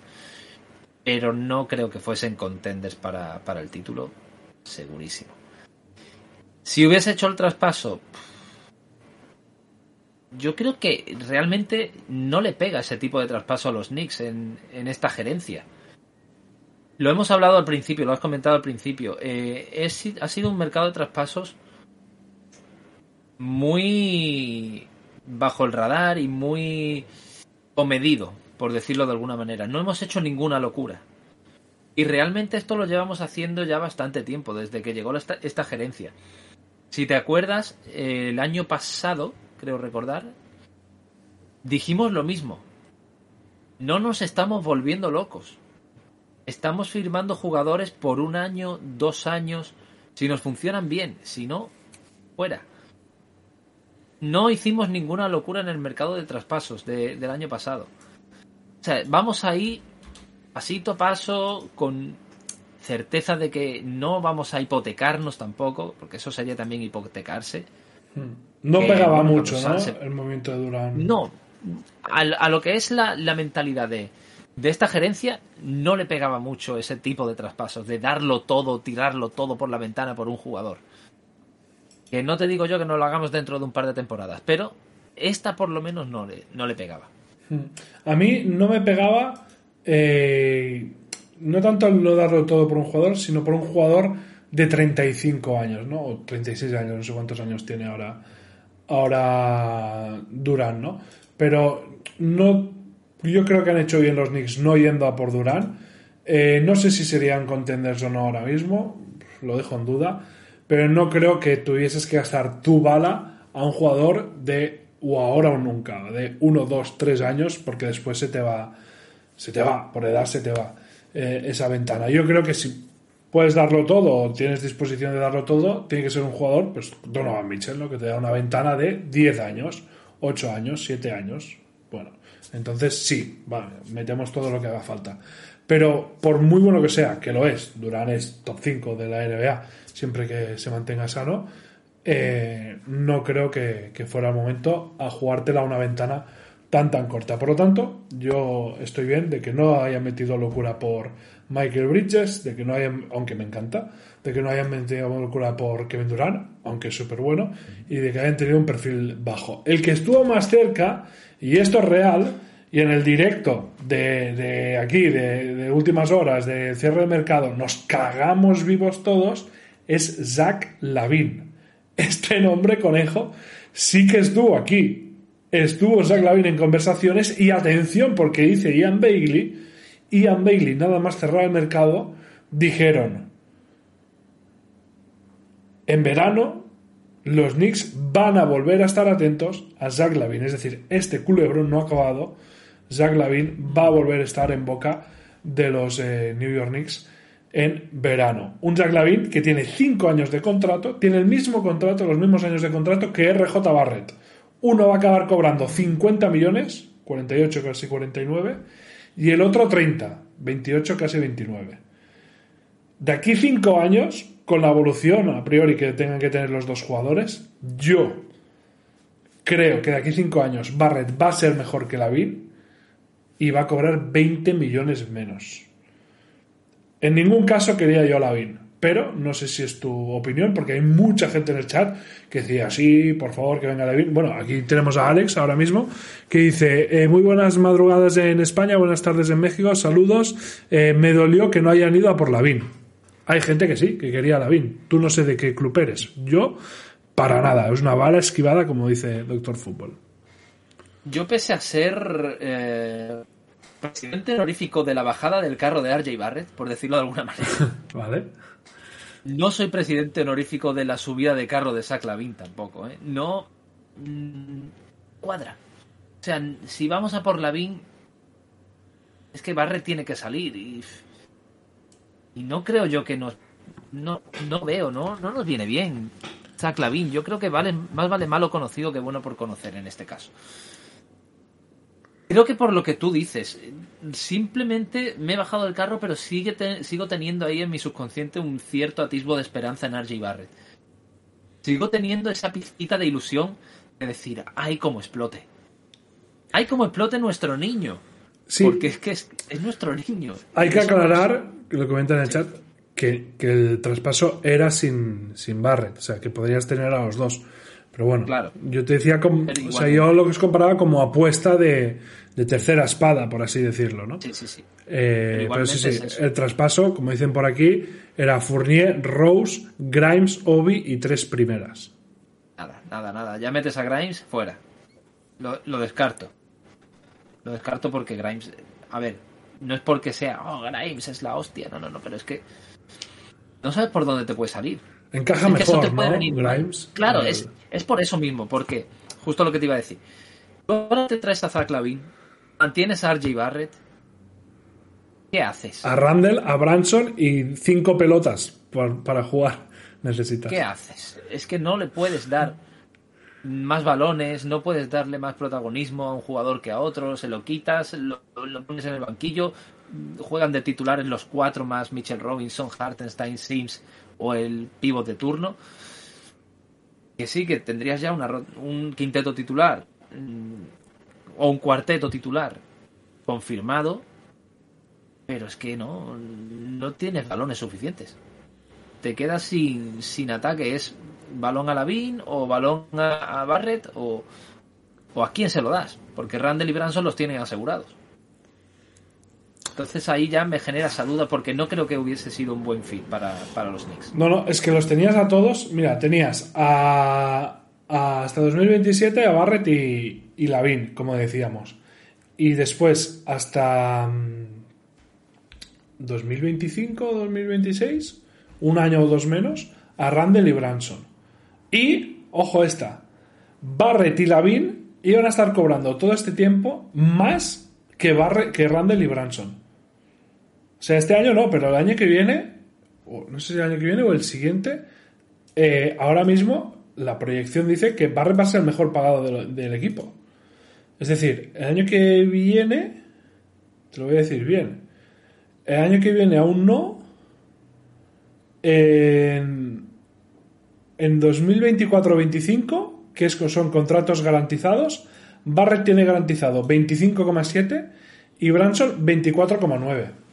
Pero no creo que fuesen contenders para, para el título, segurísimo. Si hubiese hecho el traspaso, yo creo que realmente no le pega ese tipo de traspaso a los Knicks en, en esta gerencia. Lo hemos hablado al principio, lo has comentado al principio. Eh, es, ha sido un mercado de traspasos muy bajo el radar y muy comedido, por decirlo de alguna manera. No hemos hecho ninguna locura. Y realmente esto lo llevamos haciendo ya bastante tiempo, desde que llegó esta, esta gerencia. Si te acuerdas, eh, el año pasado, creo recordar, dijimos lo mismo. No nos estamos volviendo locos. Estamos firmando jugadores por un año, dos años, si nos funcionan bien, si no, fuera. No hicimos ninguna locura en el mercado de traspasos de, del año pasado. O sea, vamos ahí pasito paso, con certeza de que no vamos a hipotecarnos tampoco, porque eso sería también hipotecarse. No Que, pegaba bueno, mucho, ¿no? El movimiento de Durán. No, a, a lo que es la, la mentalidad de, de esta gerencia, no le pegaba mucho ese tipo de traspasos, de darlo todo, tirarlo todo por la ventana por un jugador. Que no te digo yo que no lo hagamos dentro de un par de temporadas, pero esta por lo menos no le, no le pegaba. A mí no me pegaba eh, no tanto el no darlo todo por un jugador, sino por un jugador de 35 años, ¿no? O 36 años, no sé cuántos años tiene ahora, ahora Durán, ¿no? Pero no, yo creo que han hecho bien los Knicks no yendo a por Durán. Eh, no sé si serían contenders o no ahora mismo, lo dejo en duda, pero no creo que tuvieses que gastar tu bala a un jugador de o ahora o nunca, de uno, dos, tres años, porque después se te va, se te va, por edad se te va eh, esa ventana. Yo creo que si puedes darlo todo tienes disposición de darlo todo, tiene que ser un jugador, pues Donovan Mitchell, ¿no? que te da una ventana de 10 años, 8 años, 7 años. Bueno, entonces sí, vale, metemos todo lo que haga falta. Pero por muy bueno que sea, que lo es, Durán es top 5 de la NBA, siempre que se mantenga sano, eh, no creo que, fuera el momento a jugártela una ventana tan tan corta. Por lo tanto, yo estoy bien de que no hayan metido locura por Michael Bridges, de que no hayan, aunque me encanta, de que no hayan metido locura por Kevin Durant, aunque es súper bueno, y de que hayan tenido un perfil bajo. El que estuvo más cerca, y esto es real, y en el directo de, de aquí, de, últimas horas, de cierre de mercado, nos cagamos vivos todos, es Zach Lavin. Este nombre, conejo, sí que estuvo aquí. Estuvo Zach Lavin en conversaciones y atención, porque dice Ian Bailey, Ian Bailey, nada más cerrar el mercado, dijeron, en verano los Knicks van a volver a estar atentos a Zach Lavin, es decir, este culebrón no ha acabado, Zach Lavin va a volver a estar en boca de los eh, New York Knicks en verano. Un Zach Lavin que tiene 5 años de contrato, tiene el mismo contrato, los mismos años de contrato que RJ Barrett. Uno va a acabar cobrando 50 millones, 48 casi 49, y el otro 30, 28 casi 29. De aquí 5 años, con la evolución a priori que tengan que tener los dos jugadores, yo creo que de aquí 5 años Barrett va a ser mejor que Lavin y va a cobrar 20 millones menos. En ningún caso quería yo a Lavin, pero no sé si es tu opinión, porque hay mucha gente en el chat que decía, sí, por favor, que venga Lavin. Bueno, aquí tenemos a Alex ahora mismo, que dice, eh, muy buenas madrugadas en España, buenas tardes en México, saludos, eh, me dolió que no hayan ido a por Lavin. Hay gente que sí, que quería a Lavin. Tú no sé de qué club eres. Yo, para nada, es una bala esquivada, como dice Doctor Fútbol. Yo pese a ser eh, presidente honorífico de la bajada del carro de RJ Barrett, por decirlo de alguna manera, ¿Vale? No soy presidente honorífico de la subida de carro de Zach Lavin tampoco, ¿eh? No mm, cuadra. O sea, si vamos a por Lavin, es que Barrett tiene que salir y, y no creo yo que nos... No, no veo, ¿no? No nos viene bien Zach Lavin. Yo creo que vale, más vale malo conocido que bueno por conocer en este caso. Creo que por lo que tú dices, simplemente me he bajado del carro, pero sigue te- sigo teniendo ahí en mi subconsciente un cierto atisbo de esperanza en RJ Barrett. Sigo teniendo esa pizquita de ilusión de decir, ay, cómo explote. Ay, cómo explote nuestro niño. Sí. Porque es que es, es nuestro niño. Hay que aclarar, que lo comenta en el chat, que, que el traspaso era sin, sin Barrett, o sea, que podrías tener a los dos. Pero bueno, Claro. yo te decía, como, o sea, yo lo que os comparaba como apuesta de, de tercera espada, por así decirlo, ¿no? Sí, sí, sí. Eh, Pero pero sí, sí, es el traspaso, como dicen por aquí, era Fournier, Rose, Grimes, Obi y tres primeras. Nada, nada, nada. Ya metes a Grimes fuera. Lo, lo descarto. Lo descarto porque Grimes. A ver, no es porque sea, oh, Grimes es la hostia. No, no, no, pero es que. No sabes por dónde te puede salir. Encaja Es que eso mejor, te puede ¿no? venir mal. Grimes. Claro, es, es por eso mismo, porque. Justo lo que te iba a decir. Tú ahora te traes a Zach Lavin, mantienes a RJ Barrett. ¿Qué haces? A Randall, a Branson y cinco pelotas por- para jugar necesitas. ¿Qué haces? Es que no le puedes dar más balones, no puedes darle más protagonismo a un jugador que a otro, se lo quitas, lo, lo pones en el banquillo, juegan de titulares los cuatro más Mitchell Robinson, Hartenstein, Sims o el pivot de turno. Que sí, que tendrías ya una un quinteto titular mm, o un cuarteto titular confirmado, pero es que no, no tienes balones suficientes te quedas sin, sin ataque. Es balón a Lavín o balón a, a Barrett o, o a quién se lo das. Porque Randall y Branson los tienen asegurados. Entonces ahí ya me genera esa duda porque no creo que hubiese sido un buen fit para, para los Knicks. No, no, es que los tenías a todos. Mira, tenías a, a- hasta 2027 a Barrett y, y Lavin, como decíamos. Y después hasta mm, 2025 o 2026, un año o dos menos, a Randall y Branson. Y, ojo esta, Barrett y Lavin iban a estar cobrando todo este tiempo más que, Barrett, que Randall y Branson. O sea, este año no, pero el año que viene, o no sé si el año que viene o el siguiente, eh, ahora mismo la proyección dice que Barrett va a ser el mejor pagado del equipo. Es decir, el año que viene, te lo voy a decir bien, el año que viene aún no, en, en 2024-25, que es, son contratos garantizados, Barrett tiene garantizado 25,7 y Branson 24,9.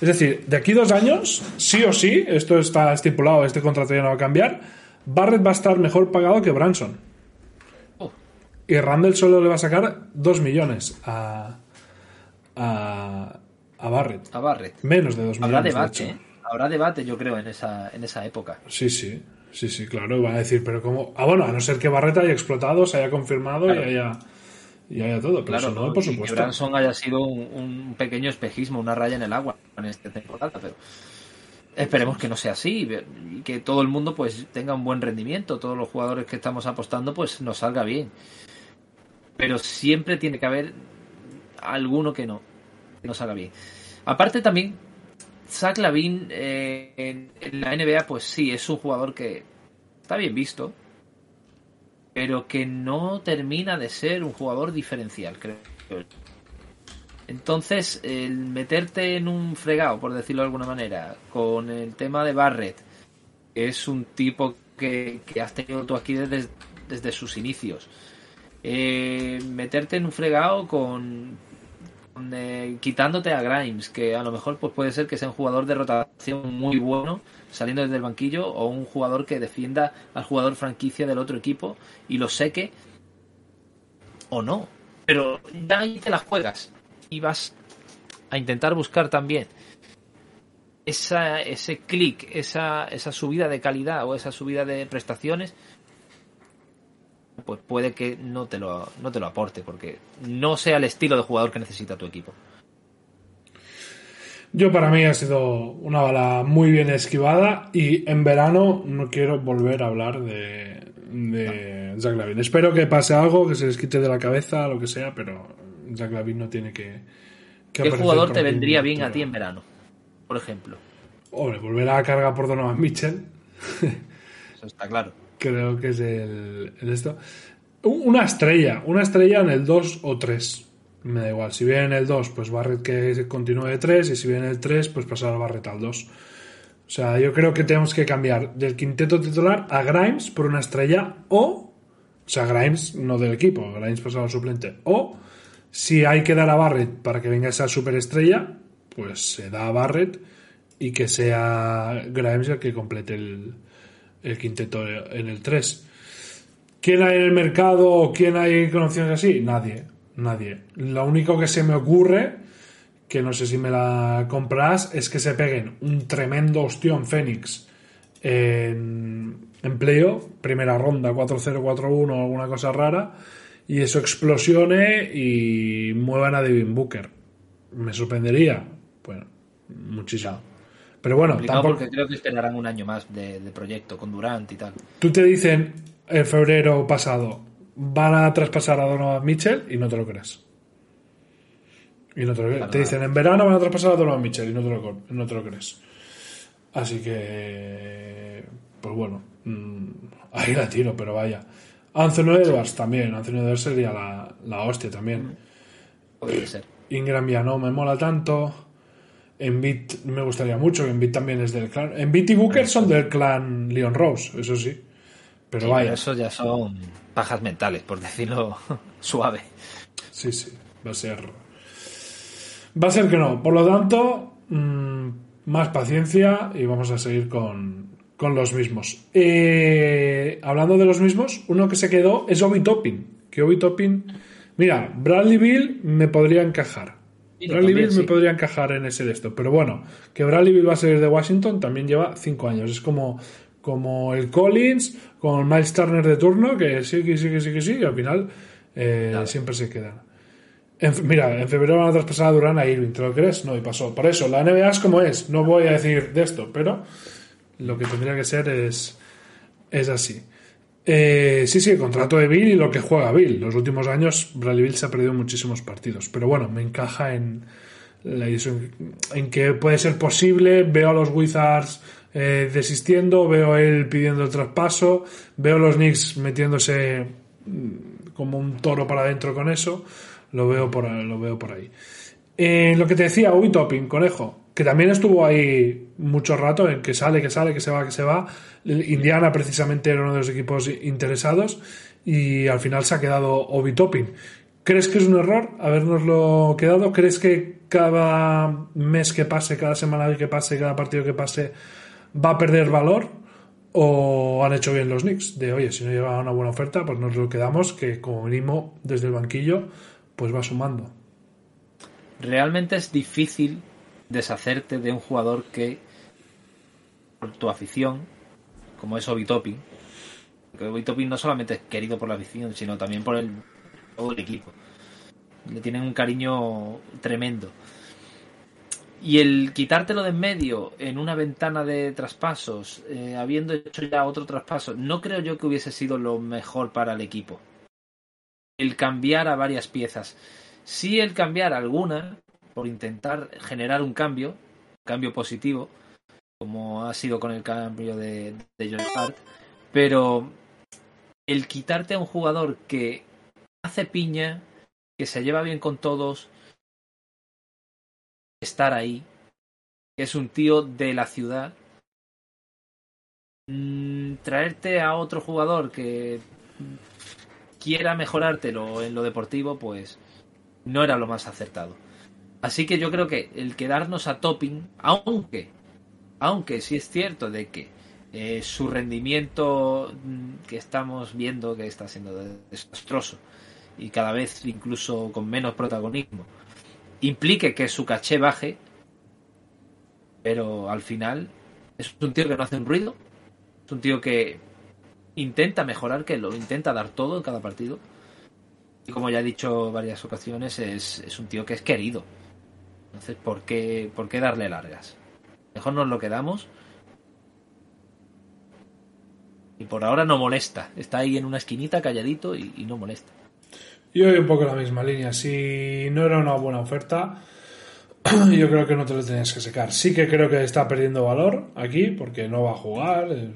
Es decir, de aquí dos años, sí o sí, esto está estipulado, este contrato ya no va a cambiar, Barrett va a estar mejor pagado que Branson. Oh, Y Randall solo le va a sacar 2 millones a, a, a Barrett. a Barrett. Menos de 2 Habrá millones. de debate. ¿eh? Habrá debate, yo creo, en esa, en esa época. Sí, sí. Sí, sí, claro. Va a decir, pero ¿cómo? Ah, bueno, a no ser que Barrett haya explotado, se haya confirmado Claro. y haya, y haya todo. Pero Claro, si no, por Y que supuesto. Branson haya sido un, un pequeño espejismo, una raya en el agua en esta temporada, pero esperemos que no sea así y que todo el mundo pues tenga un buen rendimiento, todos los jugadores que estamos apostando pues nos salga bien. Pero siempre tiene que haber alguno que no, que no salga bien. Aparte también, Zach Lavin eh, en, en la NBA pues sí, es un jugador que está bien visto, pero que no termina de ser un jugador diferencial, creo. Entonces, el meterte en un fregado, por decirlo de alguna manera, con el tema de Barrett, que es un tipo que, que has tenido tú aquí desde, desde sus inicios, eh, meterte en un fregado con, con, eh, quitándote a Grimes, que a lo mejor pues puede ser que sea un jugador de rotación muy bueno saliendo desde el banquillo o un jugador que defienda al jugador franquicia del otro equipo y lo seque o no. Pero ya ahí te las juegas y vas a intentar buscar también esa, ese clic, esa, esa subida de calidad o esa subida de prestaciones, pues puede que no te lo, no te lo aporte, porque no sea el estilo de jugador que necesita tu equipo. Yo para mí ha sido una bala muy bien esquivada y en verano no quiero volver a hablar de, de Zach Lavin. Espero que pase algo, que se les quite de la cabeza, lo que sea, pero Zach Lavin no tiene que... que ¿Qué jugador te vendría en bien a ti en verano? Por ejemplo. Hombre, volver a cargar por Donovan Mitchell. Eso está claro. Creo que es el, el esto. Un- Una estrella, una estrella en el 2 o 3. Me da igual. Si viene en el 2, pues Barrett que continúe de 3. Y si viene en el 3, pues pasar a Barrett al 2. O sea, yo creo que tenemos que cambiar del quinteto titular a Grimes por una estrella o O sea, Grimes no del equipo, Grimes pasado suplente. O si hay que dar a Barrett para que venga esa superestrella, pues se da a Barrett y que sea Grimes el que complete el, el quinteto en el 3. ¿Quién hay en el mercado o quién hay con opciones así? Nadie, nadie. Lo único que se me ocurre, que no sé si me la compras, es que se peguen un tremendo ostión Fénix en, en playoff, primera ronda, 4-0, 4-1 o alguna cosa rara, y eso explosione y muevan a Devin Booker. Me sorprendería. Bueno, muchísimo. Pero bueno, tampoco... porque creo que esperarán un año más de, proyecto con Durant y tal. Tú te dicen en febrero pasado van a traspasar a Donovan Mitchell y no te lo crees. Y no te lo crees. te dicen en verano van a traspasar a Donovan Mitchell y no te lo, no te lo crees. Así que, pues bueno, mm, ahí la tiro, pero vaya. Anthony Edwards también. Anthony Edwards sería la, la hostia también. Podría ser. Ingram ya no me mola tanto. Envid me gustaría mucho, Envid también es del clan. Envid y Booker son del clan Leon Rose, eso sí. Pero vaya. eso ya son pajas mentales, por decirlo suave. Sí, sí, va a ser. Va a ser que no. Por lo tanto, mm, más paciencia y vamos a seguir con, con los mismos. Eh, hablando de los mismos, uno que se quedó es Obi Toppin. Que Obi Toppin. Mira, Bradley Bill me podría encajar. Bradley Bill me podría encajar en ese de esto. Pero bueno, que Bradley Bill va a ser de Washington también lleva cinco años. Es como, como el Collins con Miles Turner de turno, que sí, que sí, que sí, que sí, y al final eh, siempre se quedan. mira, en febrero van a traspasar a Durán a Irving, ¿te lo crees? No, y pasó. Por eso, la NBA es como es. No voy a decir de esto, pero lo que tendría que ser es, es así. Eh, sí, sí, el contrato de Bill y lo que juega Bill. Los últimos años Bradley Bill se ha perdido muchísimos partidos. Pero bueno, me encaja en, en que puede ser posible. Veo a los Wizards eh, desistiendo, veo él pidiendo el traspaso, veo los Knicks metiéndose mm, como un toro para adentro con eso. Lo veo por, lo veo por ahí. Eh, lo que te decía, Uy Topping, conejo que también estuvo ahí mucho rato en que sale, que sale, que se va, que se va. Indiana precisamente era uno de los equipos interesados y al final se ha quedado Obi Topping. ¿Crees que es un error habernoslo quedado? ¿Crees que cada mes que pase, cada semana que pase, cada partido que pase va a perder valor? ¿O han hecho bien los Knicks? De oye, si no llega una buena oferta, pues nos lo quedamos, que como mínimo desde el banquillo, pues va sumando. Realmente es difícil deshacerte de un jugador que, por tu afición, como es Obi Topping, que Obi no solamente es querido por la afición, sino también por el, todo el equipo. Le tienen un cariño tremendo. Y el quitártelo de en medio en una ventana de traspasos, eh, habiendo hecho ya otro traspaso, no creo yo que hubiese sido lo mejor para el equipo. El cambiar a varias piezas. Sí el cambiar alguna, por intentar generar un cambio, cambio positivo, como ha sido con el cambio de, de John Hart, pero el quitarte a un jugador que hace piña, que se lleva bien con todos, estar ahí, que es un tío de la ciudad, mm, traerte a otro jugador que quiera mejorártelo en lo deportivo, pues no era lo más acertado. Así que yo creo que el quedarnos a topping, aunque, aunque sí es cierto de que eh, su rendimiento mm, que estamos viendo que está siendo desastroso y cada vez incluso con menos protagonismo, implique que su caché baje, pero al final es un tío que no hace un ruido, es un tío que intenta mejorar, que lo intenta dar todo en cada partido. Y como ya he dicho varias ocasiones, es, es un tío que es querido. Entonces, ¿por qué, ¿por qué darle largas? Mejor nos lo quedamos. Y por ahora no molesta. Está ahí en una esquinita calladito y, no molesta. Yo voy un poco en la misma línea. Si no era una buena oferta, yo creo que no te lo tenías que secar. Sí que creo que está perdiendo valor aquí porque no va a jugar. Eh,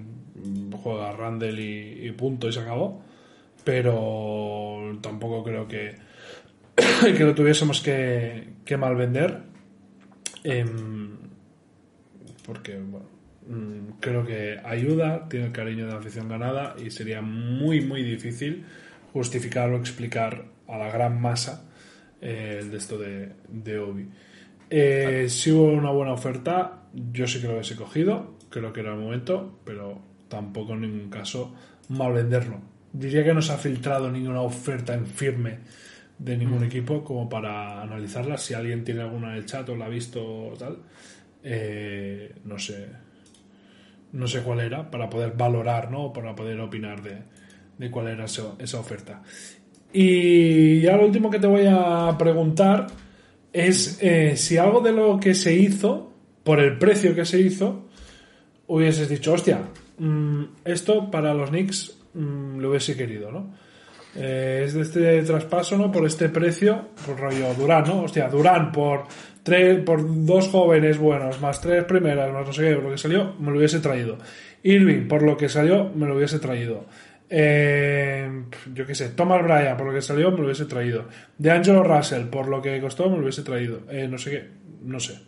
juega Randall y, punto y se acabó. Pero tampoco creo que, que lo tuviésemos que, que mal vender. Em, porque, bueno, mm, creo que ayuda, tiene el cariño de la afición ganada y sería muy, muy difícil justificar o explicar a la gran masa eh, el de esto de, de Obi. Eh, si hubo una buena oferta, yo sí que lo hubiese cogido, creo que era el momento, pero tampoco en ningún caso mal venderlo. Diría que no se ha filtrado ninguna oferta en firme de ningún equipo como para analizarla. Si alguien tiene alguna en el chat o la ha visto o tal, eh, no sé, no sé cuál era para poder valorar, ¿no? Para poder opinar de, de cuál era esa, esa oferta. Y ya lo último que te voy a preguntar es eh, si algo de lo que se hizo, por el precio que se hizo, hubieses dicho, hostia, mm, esto para los Knicks mm, lo hubiese querido, ¿no? Eh, es de este traspaso, ¿no? Por este precio, por rollo Durán, ¿no? Hostia, Durán por tres, por dos jóvenes buenos, más tres primeras, más no sé qué, por lo que salió, me lo hubiese traído. Irving, por lo que salió, me lo hubiese traído. Eh, yo qué sé, Thomas Bryan, por lo que salió, me lo hubiese traído. De Angelo Russell, por lo que costó, me lo hubiese traído. Eh, no sé qué, no sé.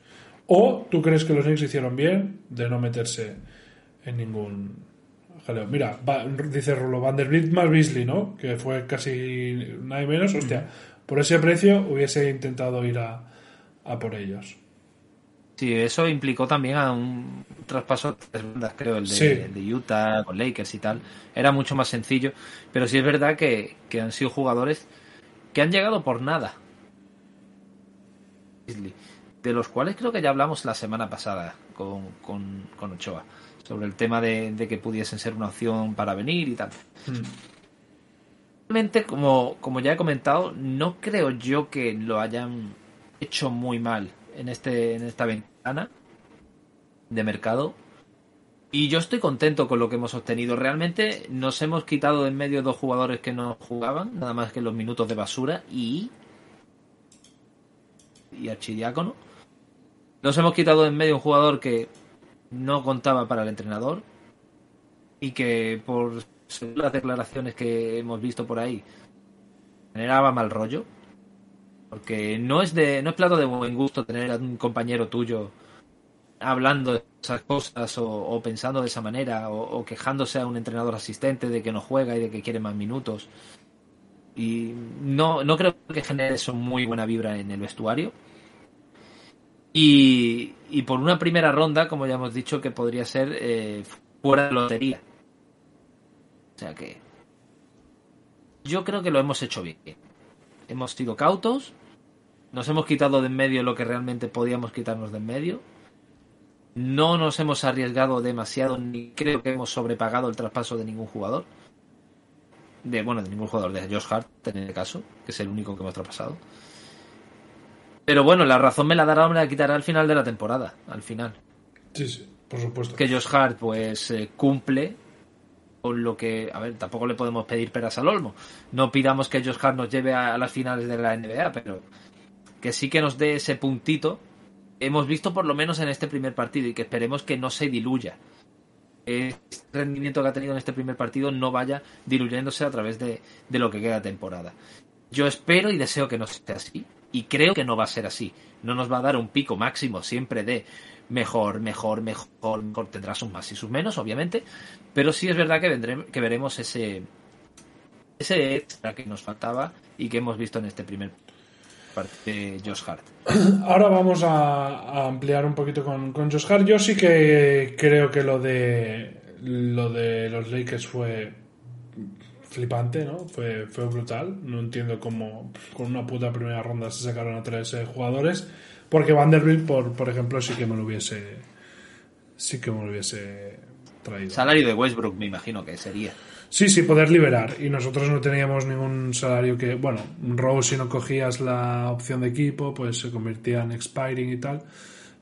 O tú crees que los Knicks hicieron bien de no meterse en ningún jaleo. Mira, va- dice Rulo, Vanderbilt más Beasley, ¿no? Que fue casi nada menos. Hostia, por ese precio hubiese intentado ir a, a por ellos. Sí, eso implicó también a un traspaso de tres bandas, creo, el de, Sí. el de Utah con Lakers y tal. Era mucho más sencillo, pero sí es verdad que, que han sido jugadores que han llegado por nada. De los cuales creo que ya hablamos la semana pasada con, con, con Ochoa, sobre el tema de, de que pudiesen ser una opción para venir y tal. Realmente, como, como ya he comentado, no creo yo que lo hayan hecho muy mal en, este, en esta de mercado. Y yo estoy contento con lo que hemos obtenido. Realmente nos hemos quitado de en medio dos jugadores que no jugaban, nada más que los minutos de basura y. y Archidiácono. Nos hemos quitado de en medio un jugador que no contaba para el entrenador y que por las declaraciones que hemos visto por ahí generaba mal rollo porque no es de no es plato de buen gusto tener a un compañero tuyo hablando de esas cosas o, pensando de esa manera o, quejándose a un entrenador asistente de que no juega y de que quiere más minutos y no no creo que genere eso muy buena vibra en el vestuario y, y por una primera ronda, como ya hemos dicho, que podría ser eh, fuera de lotería. O sea que yo creo que lo hemos hecho bien. Hemos sido cautos, nos hemos quitado de en medio lo que realmente podíamos quitarnos de en medio. No nos hemos arriesgado demasiado, ni creo que hemos sobrepagado el traspaso de ningún jugador. De, bueno, de ningún jugador, de Josh Hart en este caso, que es el único que hemos traspasado. Pero bueno, la razón me la dará me la quitará al final de la temporada, al final. Sí, sí, por supuesto. Que Josh Hart pues eh, cumple con lo que, a ver, tampoco le podemos pedir peras al olmo. No pidamos que Josh Hart nos lleve a, a las finales de la NBA, pero que sí que nos dé ese puntito. Hemos visto por lo menos en este primer partido y que esperemos que no se diluya. Este rendimiento que ha tenido en este primer partido no vaya diluyéndose a través de, de lo que queda temporada. Yo espero y deseo que no sea así. Y creo que no va a ser así. No nos va a dar un pico máximo siempre de mejor, mejor, mejor, mejor. Tendrá sus más y sus menos, obviamente. Pero sí es verdad que, vendré, que veremos ese, ese extra que nos faltaba y que hemos visto en este primer partido de Josh Hart. Ahora vamos a, a ampliar un poquito con, con Josh Hart. Yo sí que creo que lo de lo de los Lakers fue flipante, ¿no? Fue, fue brutal. No entiendo cómo con una puta primera ronda se sacaron a tres eh, jugadores. Porque Vanderbilt, por, por ejemplo, sí que me lo hubiese. Sí que me lo hubiese traído. Salario de Westbrook, me imagino que sería. Sí, sí, poder liberar. Y nosotros no teníamos ningún salario que. Bueno, Rose, si no cogías la opción de equipo, pues se convertía en expiring y tal.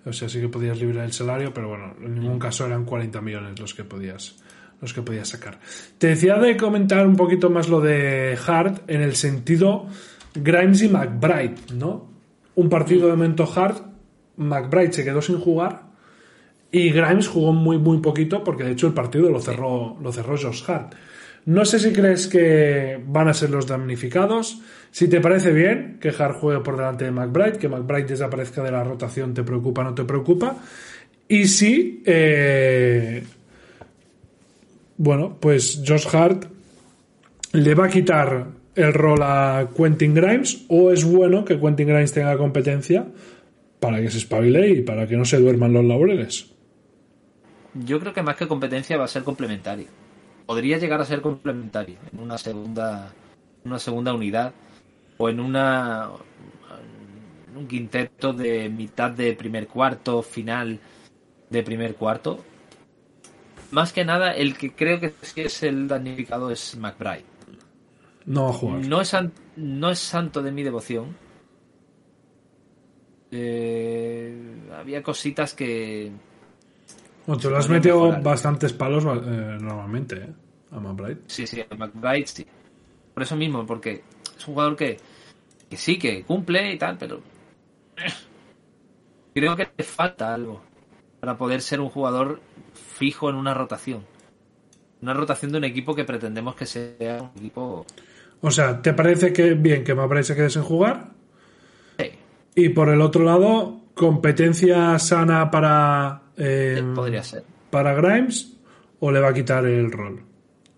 O sea, sí que podías liberar el salario, pero bueno, en ningún caso eran 40 millones los que podías los que podías sacar. Te decía de comentar un poquito más lo de Hart en el sentido Grimes y McBride, ¿no? Un partido de momento Hart, McBride se quedó sin jugar y Grimes jugó muy muy poquito porque de hecho el partido lo cerró lo cerró Josh Hart. No sé si crees que van a ser los damnificados. Si te parece bien que Hart juegue por delante de McBride, que McBride desaparezca de la rotación, ¿te preocupa no te preocupa? Y si, eh, bueno, pues Josh Hart le va a quitar el rol a Quentin Grimes o es bueno que Quentin Grimes tenga competencia para que se espabile y para que no se duerman los laureles. Yo creo que más que competencia va a ser complementario. Podría llegar a ser complementario en una segunda, una segunda unidad o en una en un quinteto de mitad de primer cuarto, final de primer cuarto. Más que nada, el que creo que sí es el damnificado es McBride. No va a jugar. No es, no es santo de mi devoción. Eh, había cositas que. Bueno, te lo has metido mejorar. bastantes palos eh, normalmente, ¿eh? A McBride. Sí, sí, a McBride sí. Por eso mismo, porque es un jugador que, que sí, que cumple y tal, pero. eh, Creo que le falta algo para poder ser un jugador fijo en una rotación. Una rotación de un equipo que pretendemos que sea un equipo. O sea, ¿te parece que bien que McBride se quede sin jugar? Sí, Y por el otro lado, competencia sana para. eh, podría ser. para Grimes o le va a quitar el rol?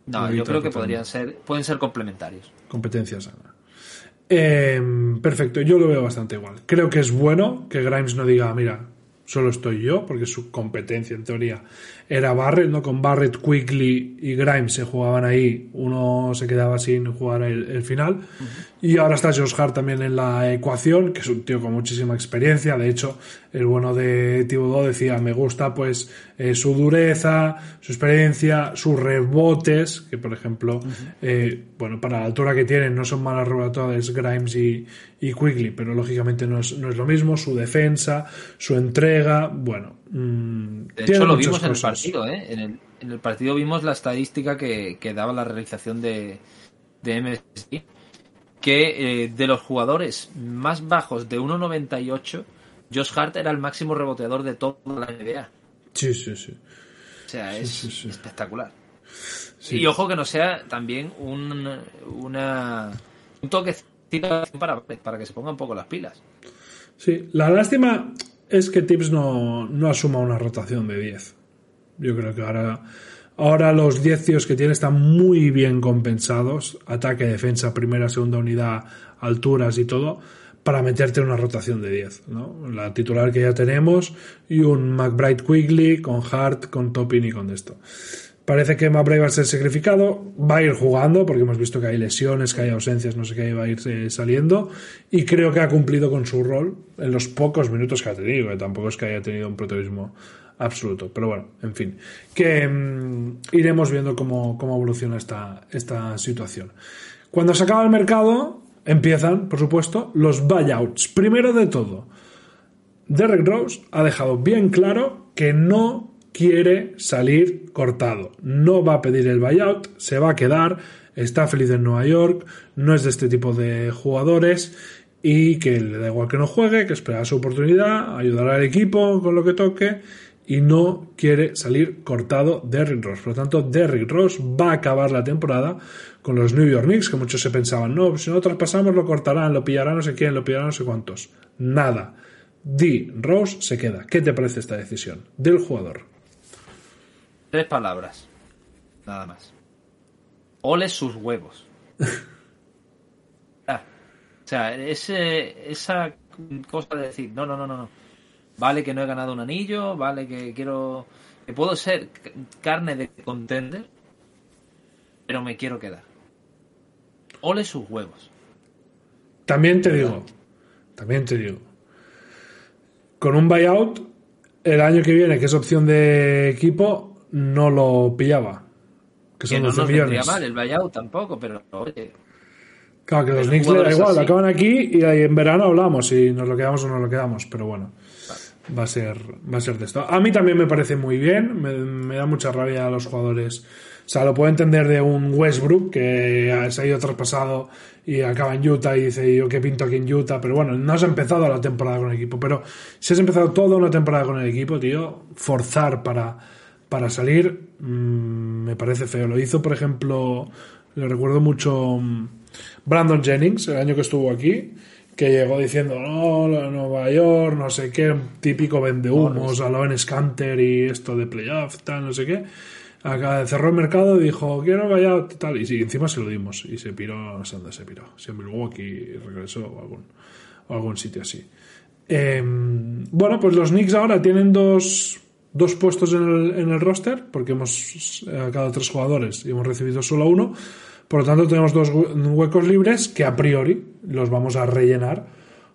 No, yo creo que podrían ser, pueden ser complementarios. Competencia sana. Eh, perfecto, yo lo veo bastante igual. Creo que es bueno que Grimes no diga, mira, solo estoy yo, porque su competencia en teoría era Barrett, ¿no? Con Barrett, Quickly y Grimes se jugaban ahí, uno se quedaba sin jugar el, el final. Y ahora está Josh Hart también en la ecuación, que es un tío con muchísima experiencia. De hecho, el bueno de Thibodeau decía, me gusta pues eh, su dureza, su experiencia, sus rebotes, que por ejemplo, eh, bueno, para la altura que tienen no son malas rebotadas Grimes y, y Quickly, pero lógicamente no es, no es lo mismo, su defensa, su entrega, bueno. mm, De hecho, lo vimos en el partido, ¿eh? En el, en el partido vimos la estadística que, que daba la realización de, de MSI, que eh, de los jugadores más bajos de 1.98, Josh Hart era el máximo reboteador de toda la NBA. Sí, sí, sí. O sea, es sí, sí. espectacular. Y ojo que no sea también un, una, un toquecito para, para que se pongan un poco las pilas. Sí, la lástima es que Tips no, no asuma una rotación de 10. Yo creo que ahora, ahora los 10 tíos que tiene están muy bien compensados, ataque, defensa, primera, segunda unidad, alturas y todo, para meterte en una rotación de 10. ¿no? La titular que ya tenemos y un McBride Quigley con Hart, con Topin y con esto. Parece que McBride va a ser sacrificado, va a ir jugando, porque hemos visto que hay lesiones, que hay ausencias, no sé qué, va a ir eh, saliendo, y creo que ha cumplido con su rol en los pocos minutos que ha tenido, que tampoco es que haya tenido un protagonismo absoluto, pero bueno, en fin, que mm, iremos viendo cómo, cómo evoluciona esta, esta situación. Cuando se acaba el mercado, empiezan, por supuesto, los buyouts. Primero de todo, Derrick Rose ha dejado bien claro que no quiere salir cortado. No va a pedir el buyout, se va a quedar, está feliz en Nueva York, no es de este tipo de jugadores y que le da igual que no juegue, que espera su oportunidad, ayudará al equipo con lo que toque y no quiere salir cortado Derrick Rose. Por lo tanto, Derrick Rose va a acabar la temporada con los New York Knicks, que muchos se pensaban, no, si no traspasamos lo cortarán, lo pillarán no sé quién, lo pillarán no sé cuántos. Nada. D. Rose se queda. ¿Qué te parece esta decisión del jugador? Tres palabras. Nada más. Ole sus huevos. Ah, o sea, ese, esa cosa de decir, no, no, no, no, no. Vale que no he ganado un anillo, vale que quiero... Que puedo ser carne de contender, pero me quiero quedar. Ole sus huevos. También te digo, también te digo, con un buyout, el año que viene, que es opción de equipo, no lo pillaba. Que Que son no 12 nos millones. mal el buyout tampoco, pero oye, Claro, que los Knicks le da igual, así. acaban aquí y ahí en verano hablamos si nos lo quedamos o no lo quedamos, pero bueno, va a ser, va a ser de esto. A mí también me parece muy bien, me, me da mucha rabia a los jugadores. O sea, lo puedo entender de un Westbrook que se ha ido traspasado y acaba en Utah y dice yo qué pinto aquí en Utah, pero bueno, no has empezado la temporada con el equipo, pero si has empezado toda una temporada con el equipo, tío, forzar para, para salir mm, me parece feo. Lo hizo, por ejemplo, le recuerdo mucho mm, Brandon Jennings, el año que estuvo aquí, que llegó diciendo, no, Nueva York, no sé qué, típico vende humos, a en Scanter y esto de playoff, tal, no sé qué. Acá cerró el mercado y dijo, quiero vaya tal. Y sí, encima se lo dimos. Y se piró, no sé dónde se piró. Si en Milwaukee regresó o algún, o algún sitio así. Em, bueno, pues los Knicks ahora tienen dos, dos puestos en el, en el roster, porque hemos sacado tres jugadores y hemos recibido solo uno. Por lo tanto, tenemos dos huecos libres que a priori los vamos a rellenar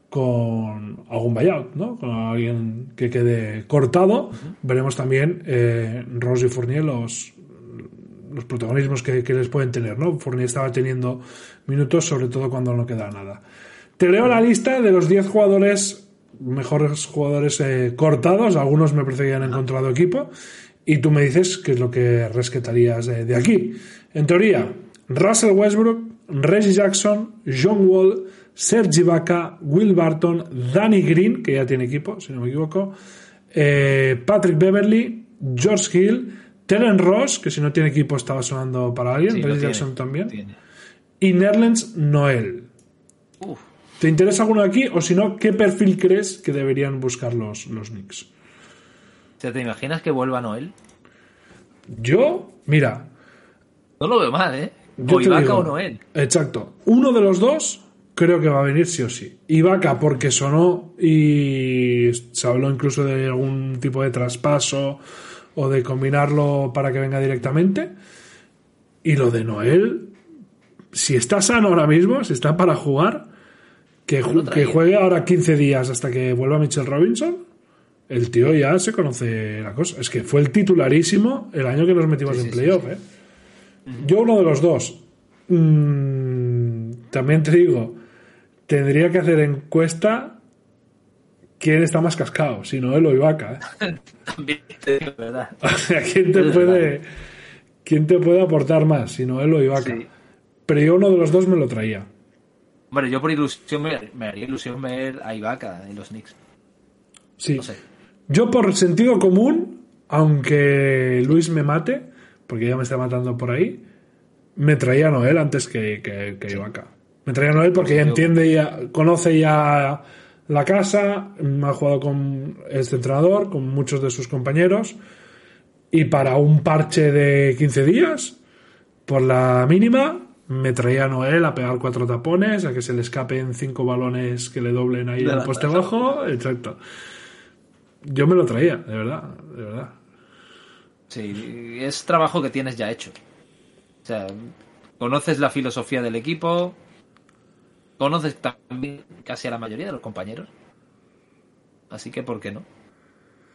con algún buyout, ¿no? Con alguien que quede cortado. Veremos también eh, Rose y Fournier los, los protagonismos que, les pueden tener, ¿no? Fournier estaba teniendo minutos, sobre todo cuando no queda nada. Te leo la lista de los 10 jugadores, mejores jugadores eh, cortados. Algunos me parece que han encontrado equipo. Y tú me dices qué es lo que rescatarías de aquí. En teoría, Russell Westbrook, Reggie Jackson, John Wall, Sergi Vaca, Will Barton, Danny Green, que ya tiene equipo, si no me equivoco, eh, Patrick Beverly, George Hill, Terence Ross, que si no tiene equipo estaba sonando para alguien, Reggie Jackson también, y Nerlens Noel. ¿Te interesa alguno aquí? O si no, ¿qué perfil crees que deberían buscar los, los Knicks? ¿Te imaginas que vuelva Noel? Yo, mira. No lo veo mal, ¿eh? o Ibaka o Noel. Exacto. Uno de los dos creo que va a venir sí o sí. Ibaka porque sonó y se habló incluso de algún tipo de traspaso o de combinarlo para que venga directamente. Y lo de Noel, si está sano ahora mismo, si está para jugar, que, que juegue ahora 15 días hasta que vuelva Mitchell Robinson. El tío ya se conoce la cosa. Es que fue el titularísimo el año que nos metimos en playoff, ¿eh? Yo uno de los dos. Mm, también te digo, tendría que hacer encuesta quién está más cascado, si no él o Ibaka. ¿eh? También te digo, ¿verdad? ¿quién te, puede, ¿quién te puede aportar más, si no él o Ibaka? Pero yo uno de los dos me lo traía. Bueno, yo por ilusión me, haría ilusión ver a Ibaka en los Knicks. Sí. Yo por sentido común, aunque Luis me mate, porque ya me está matando por ahí, me traía a Noel antes que, que, que Ibaka. Me traía a Noel porque ya entiende, ya conoce ya la casa, ha jugado con este entrenador, con muchos de sus compañeros, y para un parche de 15 días, por la mínima, me traía a Noel a pegar cuatro tapones, a que se le escapen cinco balones que le doblen ahí al poste bajo, exacto. Yo me lo traía, de verdad, de verdad. Sí, es trabajo que tienes ya hecho. O sea, conoces la filosofía del equipo, conoces también casi a la mayoría de los compañeros. Así que, ¿por qué no?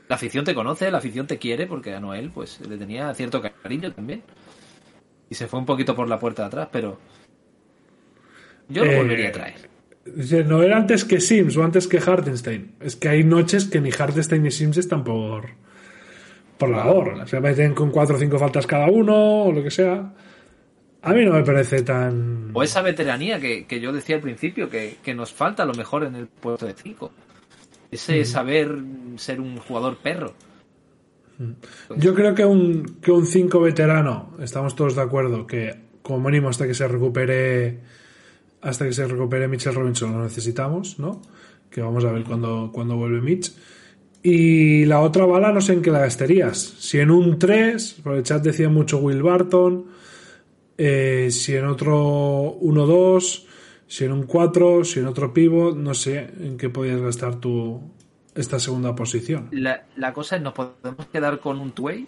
La afición te conoce, la afición te quiere, porque a Noel pues le tenía cierto cariño también. Y se fue un poquito por la puerta de atrás, pero yo lo eh, volvería a traer. Noel antes que Sims o antes que Hartenstein. Es que hay noches que ni Hartenstein ni Sims están por por la labor. Se meten con cuatro o cinco faltas cada uno o lo que sea. A mí no me parece tan. O esa veteranía que, yo decía al principio, que, nos falta a lo mejor en el puesto de cinco. Ese saber ser un jugador perro. Yo creo que un, que un 5 veterano, estamos todos de acuerdo, que como mínimo hasta que se recupere hasta que se recupere Mitchell Robinson lo necesitamos, ¿no? Que vamos a ver cuando, cuando vuelve Mitch. Y la otra bala no sé en qué la gastarías. Si en un 3, por el chat decía mucho Will Barton, eh, si en otro 1-2, si en un 4, si en otro pivot, no sé en qué podías gastar tú esta segunda posición. La, la cosa es, ¿nos podemos quedar con un two-way?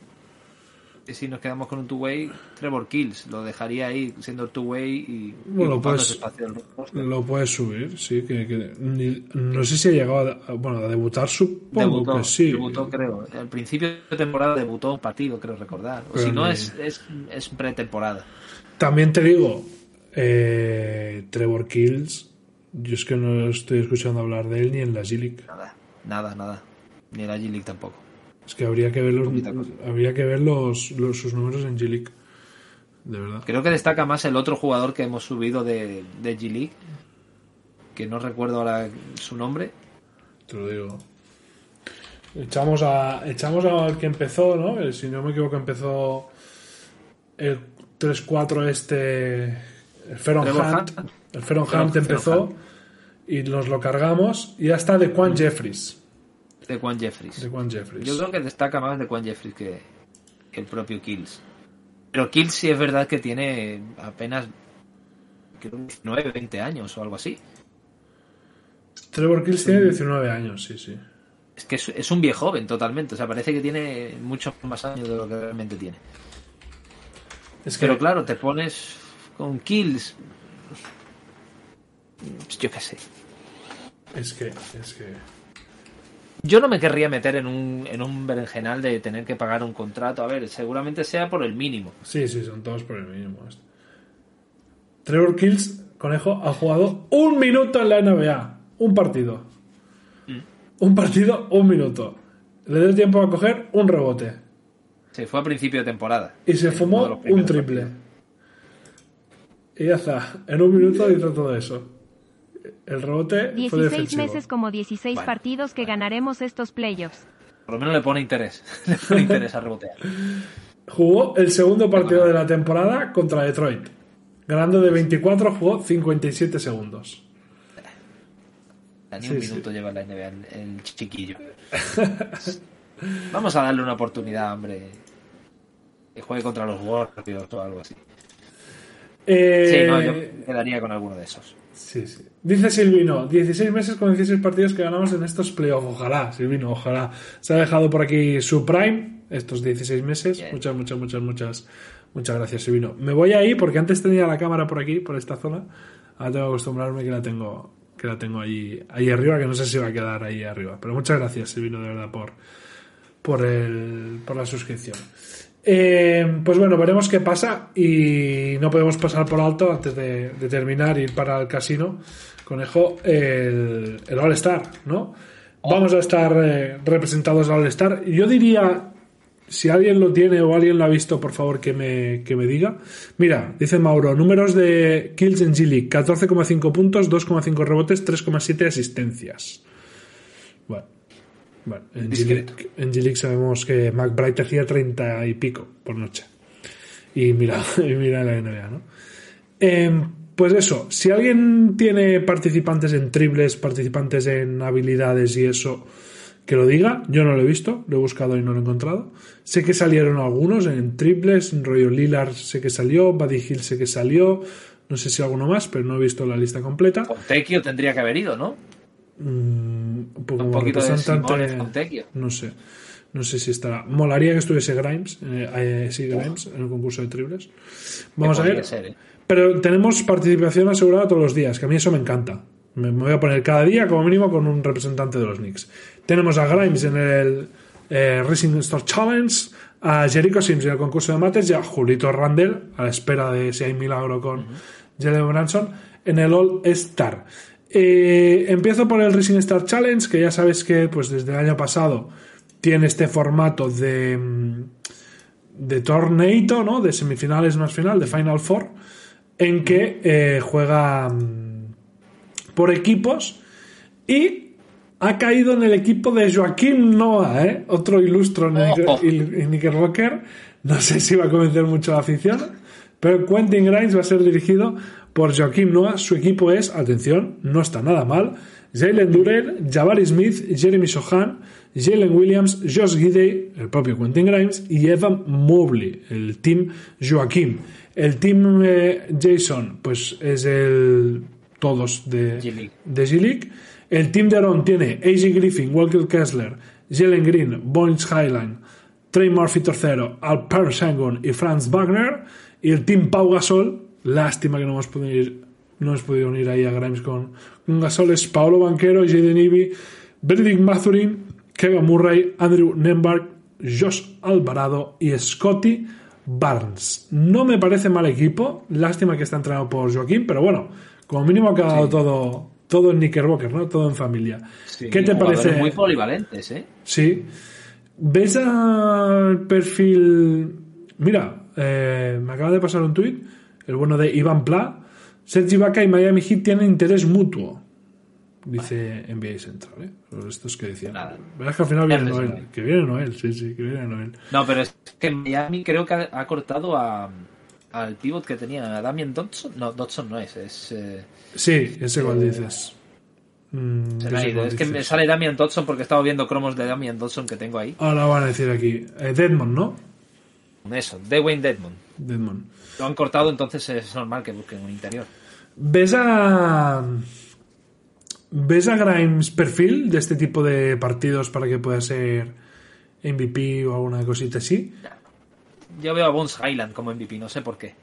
si nos quedamos con un two-way, Trevor Kills lo dejaría ahí siendo two-way y, bueno, lo, puedes, lo puedes subir, sí. Que, no sé si ha llegado a, bueno, a debutar, supongo que sí. Debutó, creo. Al principio de temporada debutó un partido, creo recordar. O si no, es, es, es pretemporada. También te digo, eh, Trevor Kills, yo es que no estoy escuchando hablar de él ni en la G-League. Nada, nada, nada. Ni en la G-League tampoco. Es que habría que ver los, habría que ver los, sus números en G-League. De verdad. Creo que destaca más el otro jugador que hemos subido de, de G-League. Que no recuerdo ahora su nombre. Te lo digo. Echamos a echamos al que empezó, ¿no? Si no me equivoco, empezó el 3-4 este. El Feron Hunt. El Feron Hunt empezó. Y nos lo cargamos y ya está de Juan Jeffries. De Juan Jeffries. De Juan Jeffries. Yo creo que destaca más de Juan Jeffries que, que el propio Kills. Pero Kills sí es verdad que tiene apenas creo, 19, 20 años o algo así. Trevor Kills tiene 19 años, sí, sí. Es que es, es un viejo joven totalmente. O sea, parece que tiene muchos más años de lo que realmente tiene. Es que, Pero claro, te pones con Kills. Yo qué sé. es que, es que. Yo no me querría meter en un, en un berenjenal de tener que pagar un contrato. A ver, seguramente sea por el mínimo. Sí, sí, son todos por el mínimo. Trevor Kills, conejo, ha jugado un minuto en la NBA. Un partido. Un partido, un minuto. Le dio tiempo a coger un rebote. Se fue a principio de temporada. Y se fumó un triple. partidos. Y ya está. En un minuto hizo todo eso. El rebote fue 16 defensivo. meses como 16 Bueno, partidos que ganaremos estos playoffs. Por lo menos le pone interés. Le pone interés a rebotear. Jugó el segundo partido de la temporada contra Detroit. Ganando de 24, jugó 57 segundos. Ni un sí. minuto lleva la NBA el, el chiquillo. Vamos a darle una oportunidad, hombre. Que juegue contra los Warriors o algo así. Eh, Sí, no, yo me quedaría con alguno de esos. Sí, sí. Dice Silvino, 16 meses con 16 partidos que ganamos en estos playoffs. Ojalá, Silvino, ojalá. Se ha dejado por aquí su prime, estos 16 meses. Bien. Muchas, muchas, muchas, muchas, muchas gracias, Silvino. Me voy ahí porque antes tenía la cámara por aquí, por esta zona. Ahora tengo que acostumbrarme que la tengo, que la tengo ahí, ahí arriba, que no sé si va a quedar ahí arriba. Pero muchas gracias, Silvino, de verdad, por, por, el, por la suscripción. Eh, pues bueno, veremos qué pasa y no podemos pasar por alto antes de, de terminar, ir para el casino, conejo, el, el All-Star, ¿no? Vamos a estar eh, representados al All-Star. Yo diría, si alguien lo tiene o alguien lo ha visto, por favor que me, que me diga. Mira, dice Mauro, números de kills en G-League, 14,5 puntos, 2,5 rebotes, 3,7 asistencias. En. G-League sabemos que McBride hacía 30 y pico por noche. Y mira, y mira la NBA, ¿no? Em, pues eso, si alguien tiene participantes en triples, participantes en habilidades y eso, que lo diga. Yo no lo he visto, lo he buscado y no lo he encontrado. Sé que salieron algunos en triples, en rollo Lillard sé que salió, Buddy Hill sé que salió, no sé si alguno más, pero no he visto la lista completa. Fontecchio tendría que haber ido, ¿no? Mm, poco Un poquito de Simone no sé. No sé si estará. Molaría que estuviese Grimes, eh, eh, sí, Grimes, en el concurso de triples. Vamos a ver. ser, ¿eh? Pero tenemos participación asegurada todos los días, que a mí eso me encanta. Me, me voy a poner cada día, como mínimo, con un representante de los Knicks. Tenemos a Grimes en el eh, Racing Store Challenge, a Jericho Sims en el concurso de mates y a Julito Randall, a la espera de si hay milagro con Jalen Branson, en el All Star. Eh, empiezo por el Racing Star Challenge, que ya sabes que pues desde el año pasado tiene este formato de, mm, de torneito, ¿no? De semifinales más final, de Final Four, en que eh, juega mm, por equipos y ha caído en el equipo de Joaquín Noah, ¿eh? otro ilustro Oh. Knickerbocker. No sé si va a convencer mucho a la afición, pero Quentin Grimes va a ser dirigido por Joaquín Noah. Su equipo es, atención, no está nada mal. Jalen Durrell, Jabari Smith, Jeremy Sohan, Jalen Williams, Josh Gidey, el propio Quentin Grimes y Evan Mobley, el team Joaquín. El team eh, Jason, pues es el todos de G-League. de G-League. El team de Aaron tiene AJ Griffin, Walker Kessler, Jalen Green, Boynes Highline, Trey Murphy III, Alper Sengun y Franz Wagner. Y el team Pau Gasol, lástima que no hemos podido ir, no hemos podido unir ahí a Grimes con, con Gasol, es Paolo Banquero, Jaden Ivey, Benedict Mathurin, Kevin Murray, Andrew Nembark, Josh Alvarado y Scotty Barnes. No me parece mal equipo, lástima que está entrenado por Joaquín, pero bueno, como mínimo ha quedado todo, todo en Knickerbocker, ¿no? Todo en familia. Sí, ¿Qué te parece? Muy polivalentes, ¿eh? Sí. ¿Ves al perfil? Mira, eh, me acaba de pasar un tuit, el bueno de Iván Pla. Sergi Vaca y Miami Heat tienen interés mutuo. Dice NBA Central, ¿eh? Pero Esto es que decían. Nada. Verás que al final viene Noel. ¿no? Que viene Noel, sí, sí, que viene Noel. No, pero es que Miami creo que ha, ha cortado a, al pivot que tenía, a Damian Dodson. No, Dodson no es, es. eh, Sí, ese cual dices. Mm, Se me ha desde ido. que Es que me sale Damian Dodson porque estaba viendo cromos de Damian Dodson que tengo ahí. Ahora van a decir aquí. Eh, Deadmond, ¿no? Eso, de Wayne Dedmon. Lo han cortado, entonces es normal que busquen un interior. ¿Ves a. ¿Ves a Grimes perfil de este tipo de partidos para que pueda ser MVP o alguna cosita así? Yo veo a Bones Highland como MVP, no sé por qué.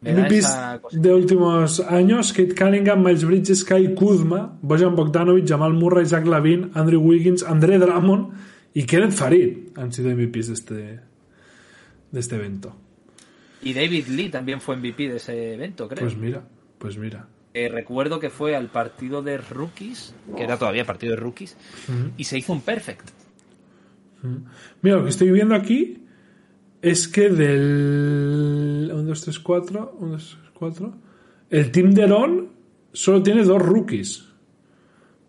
MVPs de últimos años, Kate Cunningham, Miles Bridges, Kai Kuzma, Bojan Bogdanovic, Jamal Murray, Zach Lavin, Andrew Wiggins, André Drummond y Kenneth Farid han sido MVPs de este, de este evento. Y David Lee también fue MVP de ese evento, creo. Pues mira, pues mira. Eh, recuerdo que fue al partido de rookies, que era todavía partido de rookies, y se hizo un perfect. Mira, lo que estoy viendo aquí es que del 1, 2, 3, 4, 1, 2, 3, 4, el Team de Ron solo tiene dos rookies.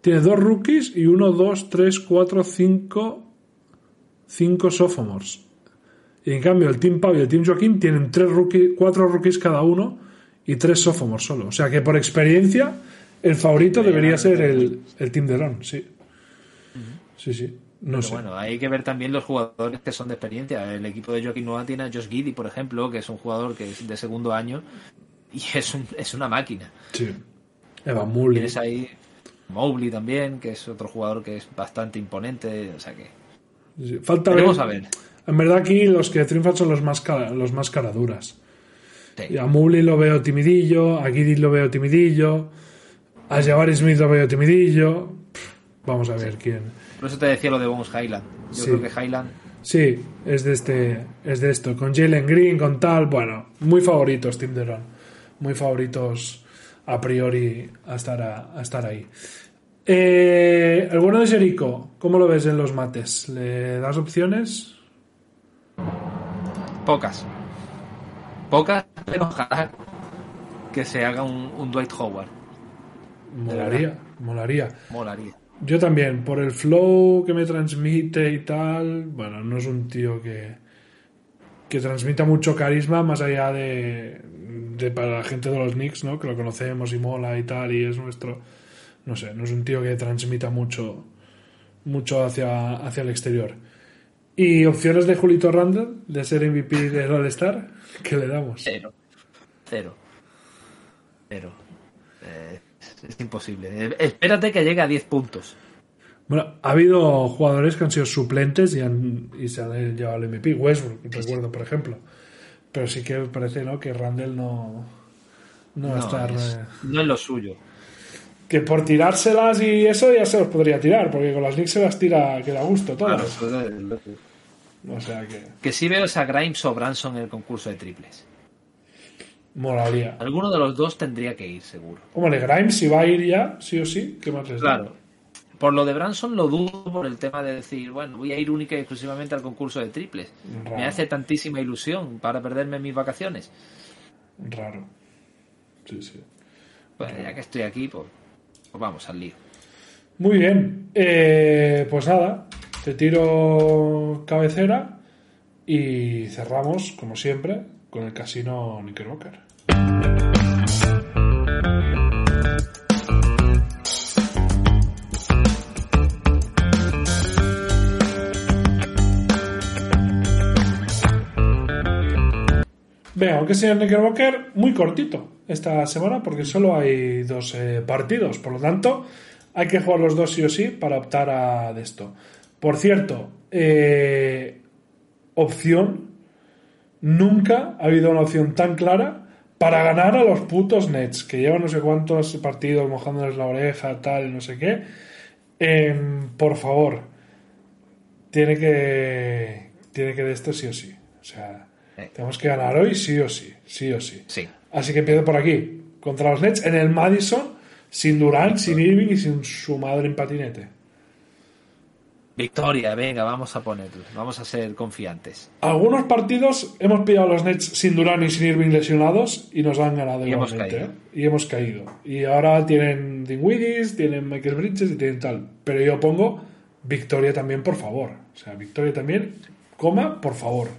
Tiene dos rookies y 1, 2, 3, 4, 5, 5 sophomores. Y en cambio el Team Pau y el Team Joaquín tienen tres rookies, cuatro rookies cada uno y tres sophomores solo. O sea que por experiencia el favorito debería ser el, el Team de Ron, sí. Sí, sí. No Pero sé. bueno, hay que ver también los jugadores que son de experiencia. El equipo de Joaquín Noah tiene a Josh Giddy, por ejemplo, que es un jugador que es de segundo año y es, un- es una máquina. Sí. Evan Mobley. Tienes ahí Mobley también, que es otro jugador que es bastante imponente. O sea que Sí, Falta ver. a ver. En verdad aquí los que triunfan son los más, cara- los más caraduras. Sí. A Mobley lo veo timidillo, a Giddy lo veo timidillo, a Jabari Smith lo veo timidillo. Pff, Vamos a ver quién. Por eso te decía lo de Bones Highland. Yo Sí. creo que Highland Sí, es de este, es de esto. Con Jalen Green, con tal, bueno, muy favoritos Tim Deron. Muy favoritos a priori a estar, a, a estar ahí. Eh, el bueno de Jericho, ¿cómo lo ves en los mates? ¿Le das opciones? Pocas. Pocas, pero ojalá que se haga un, un Dwight Howard. Molaría, molaría. Molaría. Yo también, por el flow que me transmite y tal, bueno, no es un tío que, que transmita mucho carisma más allá de, de para la gente de los Knicks, ¿no? Que lo conocemos y mola y tal, y es nuestro, no sé, no es un tío que transmita mucho, mucho hacia, hacia el exterior. Y opciones de Julito Randall, de ser MVP de All-Star, ¿qué le damos? Cero. Cero. Cero. Eh, es, imposible. Eh, espérate que llegue a 10 puntos. Bueno, ha habido jugadores que han sido suplentes y, han, y se han llevado el MVP. Westbrook, recuerdo, por ejemplo. Pero sí que parece ¿no? que Randall no, no va a estar. es, eh, no es lo suyo. que por tirárselas y eso ya se los podría tirar, porque con las Knicks se las tira que da gusto Claro, todas. lo- O sea que Que sí veo a Grimes o Branson en el concurso de triples. molaría. Alguno de los dos tendría que ir, seguro. Hombre, Grimes si va a ir ya, sí o sí, ¿qué más les da? Claro. Por lo de Branson lo dudo por el tema de decir, bueno, voy a ir única y exclusivamente al concurso de triples. Raro. Me hace tantísima ilusión para perderme mis vacaciones. Raro. Sí, sí. Bueno, ya que estoy aquí, pues, pues vamos al lío. Muy bien. Eh, pues nada, te tiro cabecera y cerramos, como siempre, con el casino Knickerbocker. Venga, aunque sea el Knickerbocker, muy cortito esta semana porque solo hay dos eh, partidos. Por lo tanto, hay que jugar los dos sí o sí para optar a de esto. Por cierto, eh, opción. Nunca ha habido una opción tan clara para ganar a los putos Nets, que llevan no sé cuántos partidos mojándoles la oreja, tal, no sé qué. Em, por favor, tiene que. Tiene que de esto sí o sí. O sea, Eh. tenemos que ganar hoy sí o sí. Sí o sí. Sí. Así que empiezo por aquí. Contra los Nets en el Madison, sin Durant, sin Irving y sin su madre en patinete. Victoria, venga, vamos a ponerlo. Vamos a ser confiantes. Algunos partidos hemos pillado a los Nets sin Durant y sin Irving lesionados y nos han ganado Y hemos caído. ¿eh? Y hemos caído. Y ahora tienen Dinwiddie, tienen Michael Bridges y tienen tal. Pero yo pongo victoria también, por favor. O sea, victoria también, coma, por favor.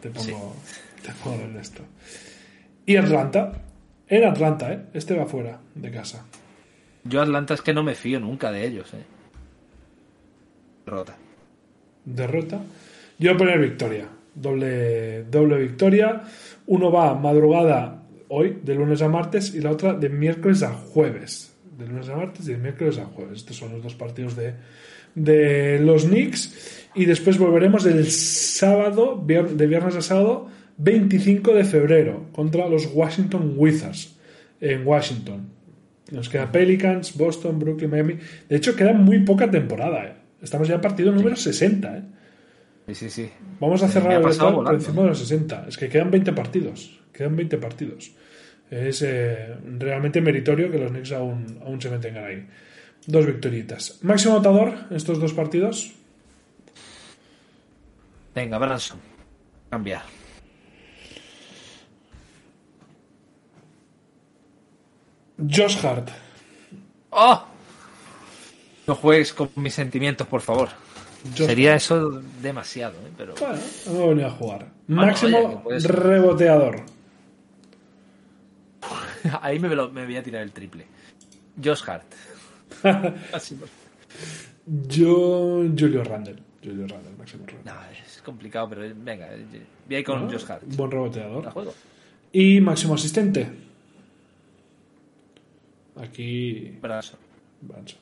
Te pongo, te pongo en esto. Y Atlanta. En Atlanta, ¿eh? Este va fuera de casa. Yo Atlanta es que no me fío nunca de ellos, ¿eh? Derrota. Derrota. Yo voy a poner victoria. Doble, doble victoria. Uno va madrugada hoy, de lunes a martes, y la otra de miércoles a jueves. De lunes a martes y de miércoles a jueves. Estos son los dos partidos de, de los Knicks. Y después volveremos el sábado, de viernes a sábado, 25 de febrero, contra los Washington Wizards en Washington. Nos queda Pelicans, Boston, Brooklyn, Miami. De hecho, queda muy poca temporada. ¿eh? Estamos ya en partido número 60. ¿eh? Sí, sí, sí. Vamos a cerrar el total por encima de los 60. Es que quedan 20 partidos. Quedan 20 partidos. Es eh, realmente meritorio que los Knicks aún, aún se mantengan ahí. Dos victoritas. Máximo anotador en estos dos partidos. Venga, Branson. Cambiar. Josh Hart. ¡Oh! No juegues con mis sentimientos, por favor. Sería eso demasiado, ¿eh? Pero Bueno, no he venido a jugar. Bueno, Máximo oye, reboteador. ahí me, lo- me voy a tirar el triple. Josh Hart. Yo, Julio Randle. Julio Randle, máximo reboteador. No, es complicado, pero venga, voy a ir con Bueno, Josh Hart. Buen reboteador. La juego. Y máximo asistente. Aquí Branson. Branson.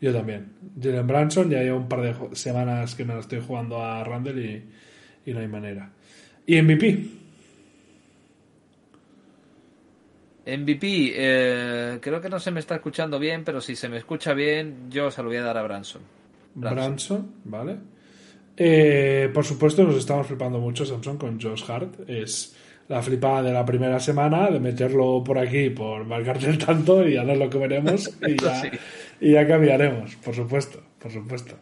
Yo también. Jalen Branson, ya llevo un par de semanas que me la estoy jugando a Randall y, y no hay manera. Y MVP. MVP, eh, creo que no se me está escuchando bien, pero si se me escucha bien, yo se lo voy a dar a Branson. Branson. Branson, ¿vale? Eh, por supuesto, nos estamos flipando mucho, Samson, con Josh Hart. Es la flipada de la primera semana, de meterlo por aquí, por marcarte el tanto y ya nos lo comeremos y ya, Sí. Y ya cambiaremos, por supuesto, por supuesto.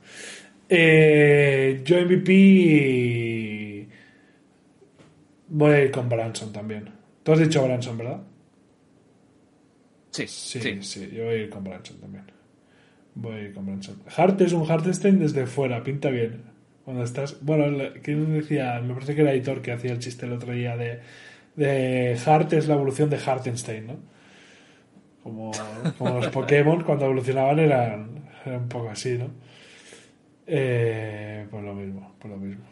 Eh, yo MVP voy a ir con Branson también. Tú has dicho Branson, ¿verdad? Sí, Sí, sí. sí, yo voy a ir con Branson también. Voy a ir con Branson. Hart es un Hartenstein desde fuera, pinta bien. Cuando estás. Bueno, ¿quién decía? Me parece que era Aitor que hacía el chiste el otro día de. de Hart es la evolución de Hartenstein, ¿no? Como, como los Pokémon cuando evolucionaban eran, eran un poco así, ¿no? Eh, pues lo mismo, pues lo mismo.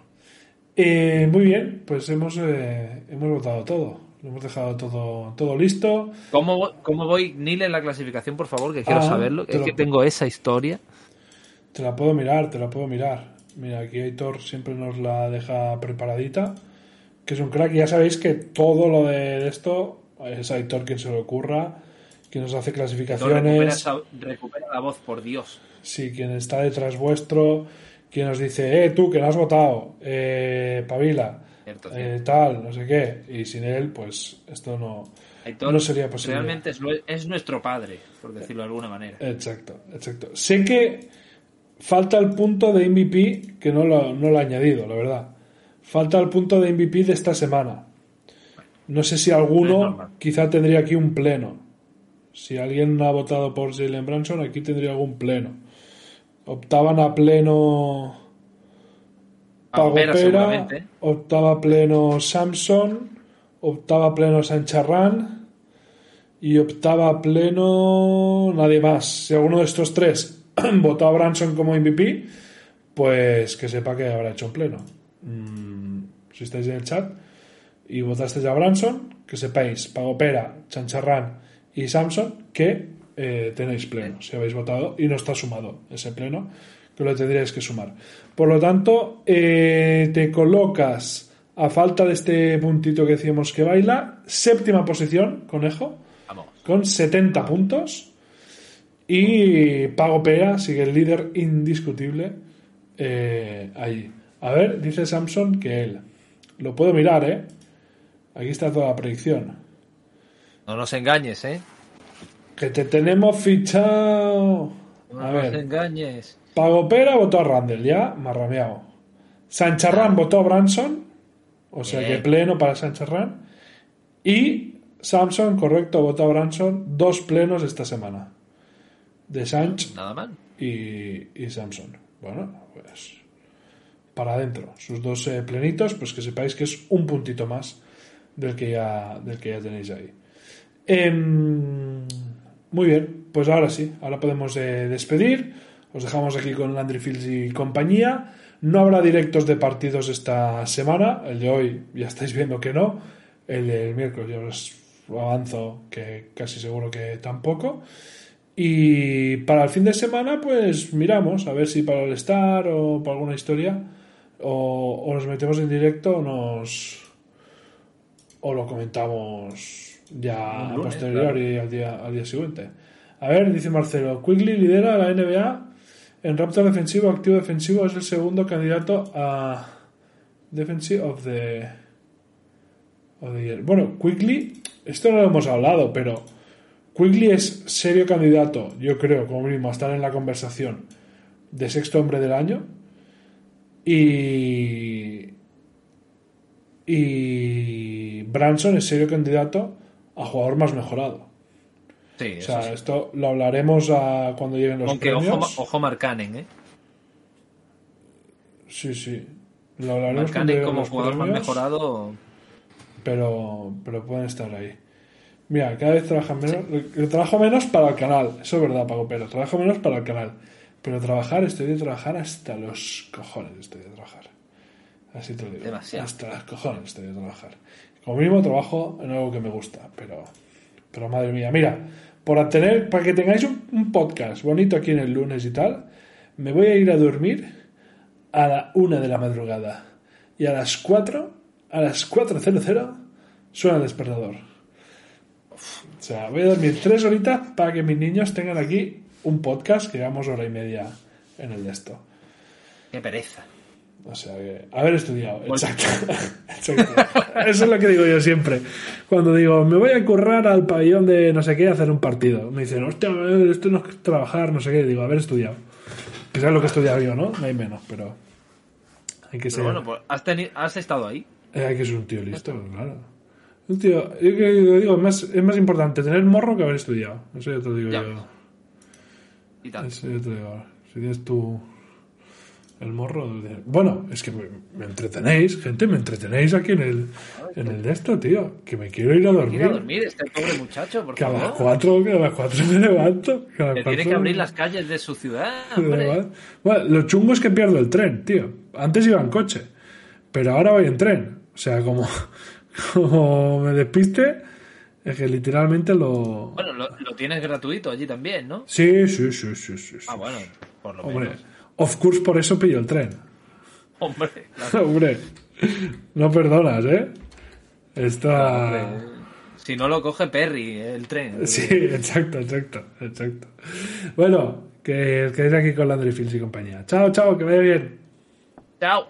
Eh, muy bien, pues hemos, eh, hemos votado todo. Lo hemos dejado todo, todo listo. ¿Cómo, voy- ¿Cómo voy Nil en la clasificación, por favor? Que quiero Ah, saberlo. te Es lo- que tengo esa historia. Te la puedo mirar, te la puedo mirar. Mira, aquí Aitor siempre nos la deja preparadita. Que es un crack. Ya sabéis que todo lo de esto es Aitor quien se le ocurra, quien nos hace No, recupera, clasificaciones. recupera la voz, por Dios. Sí, quien está detrás vuestro, quien nos dice, eh, tú que no has votado, eh, Pavila, Cierto, eh, tal, no sé qué. Y sin él, pues esto no, Aitor no sería posible. Realmente es, nue- es nuestro padre, por decirlo de alguna manera. Exacto, exacto. Sé que falta el punto de MVP que no lo, no lo he añadido, la verdad. Falta el punto de MVP de esta semana. No sé si alguno quizá tendría aquí un pleno. Si alguien ha votado por Jalen Branson, aquí tendría algún pleno. Optaban a pleno Pagopera, optaba pleno Samson, optaba pleno Sancharran y optaba pleno nadie más. Si alguno de estos tres votó a Branson como MVP, pues que sepa que habrá hecho un pleno. Mm, si estáis en el chat y votasteis a Branson, que sepáis, Pagopera, Chancharrán y Samson, que eh, tenéis pleno. Si habéis votado y no está sumado ese pleno, que lo tendríais que sumar. Por lo tanto, eh, te colocas, a falta de este puntito que decíamos que baila, séptima posición, conejo, Vamos. con 70 puntos. Y Pago Pera sigue el líder indiscutible eh, ahí. A ver, dice Samson que él. Lo puedo mirar, ¿eh? Aquí está toda la predicción. No nos engañes, ¿eh? Que te tenemos fichado. No A nos ver. engañes. Pago Pera votó a Randall, ya, marrameado. Sancharrán votó a Branson, o sea Bien. que pleno para Sancharrán. Y Samson, correcto, votó a Branson, dos plenos esta semana. De Sanch Nada mal. y, y Samson. Bueno, pues para adentro. Sus dos eh, plenitos, pues que sepáis que es un puntito más del que ya, del que ya tenéis ahí. Em, Muy bien, pues ahora sí, ahora podemos eh, despedir. Os dejamos aquí con Landry Fields y compañía. No habrá directos de partidos esta semana. El de hoy ya estáis viendo que no. El del miércoles yo os avanzo que casi seguro que tampoco. Y para el fin de semana, pues miramos a ver si para el Star o para alguna historia o, o nos metemos en directo o nos o lo comentamos ya Un lunes, a posteriori al, día, al día siguiente. A ver, dice Marcelo, Quigley lidera la NBA en Raptor defensivo, activo defensivo, es el segundo candidato a Defensive of the, of the Year. Bueno, Quigley, esto no lo hemos hablado, pero Quigley es serio candidato, yo creo, como mínimo, a estar en la conversación de sexto hombre del año. Y. Y. Branson es serio candidato a jugador más mejorado. Sí, O sea, sí. esto lo hablaremos a cuando lleguen los Aunque premios. ojo, ojo Marcanen, ¿eh? Sí, sí. Lo hablaremos Marcanen como los jugador más mejorado. Pero, pero pueden estar ahí. Mira, cada vez trabajan menos. Trabajo menos para el canal. Eso es verdad, Pago Pero. Trabajo menos para el canal. Pero trabajar, estoy de trabajar hasta los cojones. Estoy de trabajar. Así te lo digo. Demasiado. Hasta los cojones estoy de trabajar. Como mínimo trabajo en algo que me gusta. Pero, pero madre mía. Mira, por tener, para que tengáis un, un podcast bonito aquí en el lunes y tal, me voy a ir a dormir a la una de la madrugada. Y a las 4, a las 4.00, suena el despertador. O sea, voy a dormir tres horitas para que mis niños tengan aquí un podcast que llevamos hora y media en el de esto. Qué pereza. O sea, que haber estudiado. Exacto. Exacto. Eso es lo que digo yo siempre. Cuando digo, me voy a currar al pabellón de no sé qué a hacer un partido. Me dicen, hostia, esto no es trabajar, no sé qué. Digo, haber estudiado. Que sabes lo que he estudiado yo, ¿no? No hay menos, pero. Hay que ser. Pero bueno, pues has, teni- has estado ahí. Eh, hay que ser un tío listo, claro. Un tío. Yo que digo, es más, es más importante tener morro que haber estudiado. Eso ya te lo digo Ya. yo. Y tal. Eso ya te lo digo. Si tienes tú el morro. de- Bueno, es que me, me entretenéis, gente, me entretenéis aquí en el, en el de esto, tío. Que me quiero ir a dormir. Ir a dormir este pobre muchacho, por Que a las favor. cuatro, que a las cuatro me levanto. Que tiene que abrir las calles de su ciudad. Bueno, lo chungo es que pierdo el tren, tío. Antes iba en coche, pero ahora voy en tren. O sea, como, como me despiste, es que literalmente lo. Bueno, lo, lo tienes gratuito allí también, ¿no? Sí, sí, sí, sí, sí. sí. Ah, bueno, por lo Hombre, menos. Of course por eso pillo el tren. Hombre, claro, Hombre, no perdonas, ¿eh? Está... hombre. Si no lo coge Perry, el tren. Sí, exacto, exacto, exacto. Bueno, que os quedéis aquí con Landry Fields y compañía. Chao, chao, que vaya bien. Chao.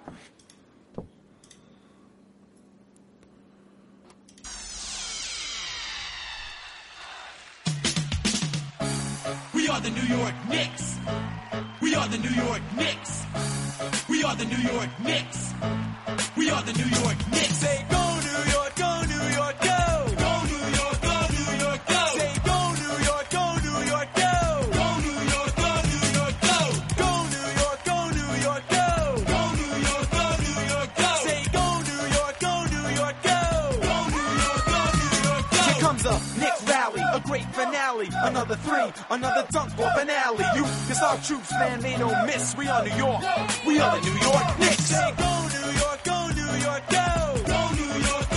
We are the New York Knicks. We are the New York Knicks. We are the New York Knicks. We are the New York Knicks. Say go great finale. Another three, another dunk off finale. You, cause our troops, man, they don't miss. We are New York, we are the New York Knicks. Go New York, go New York, go. Go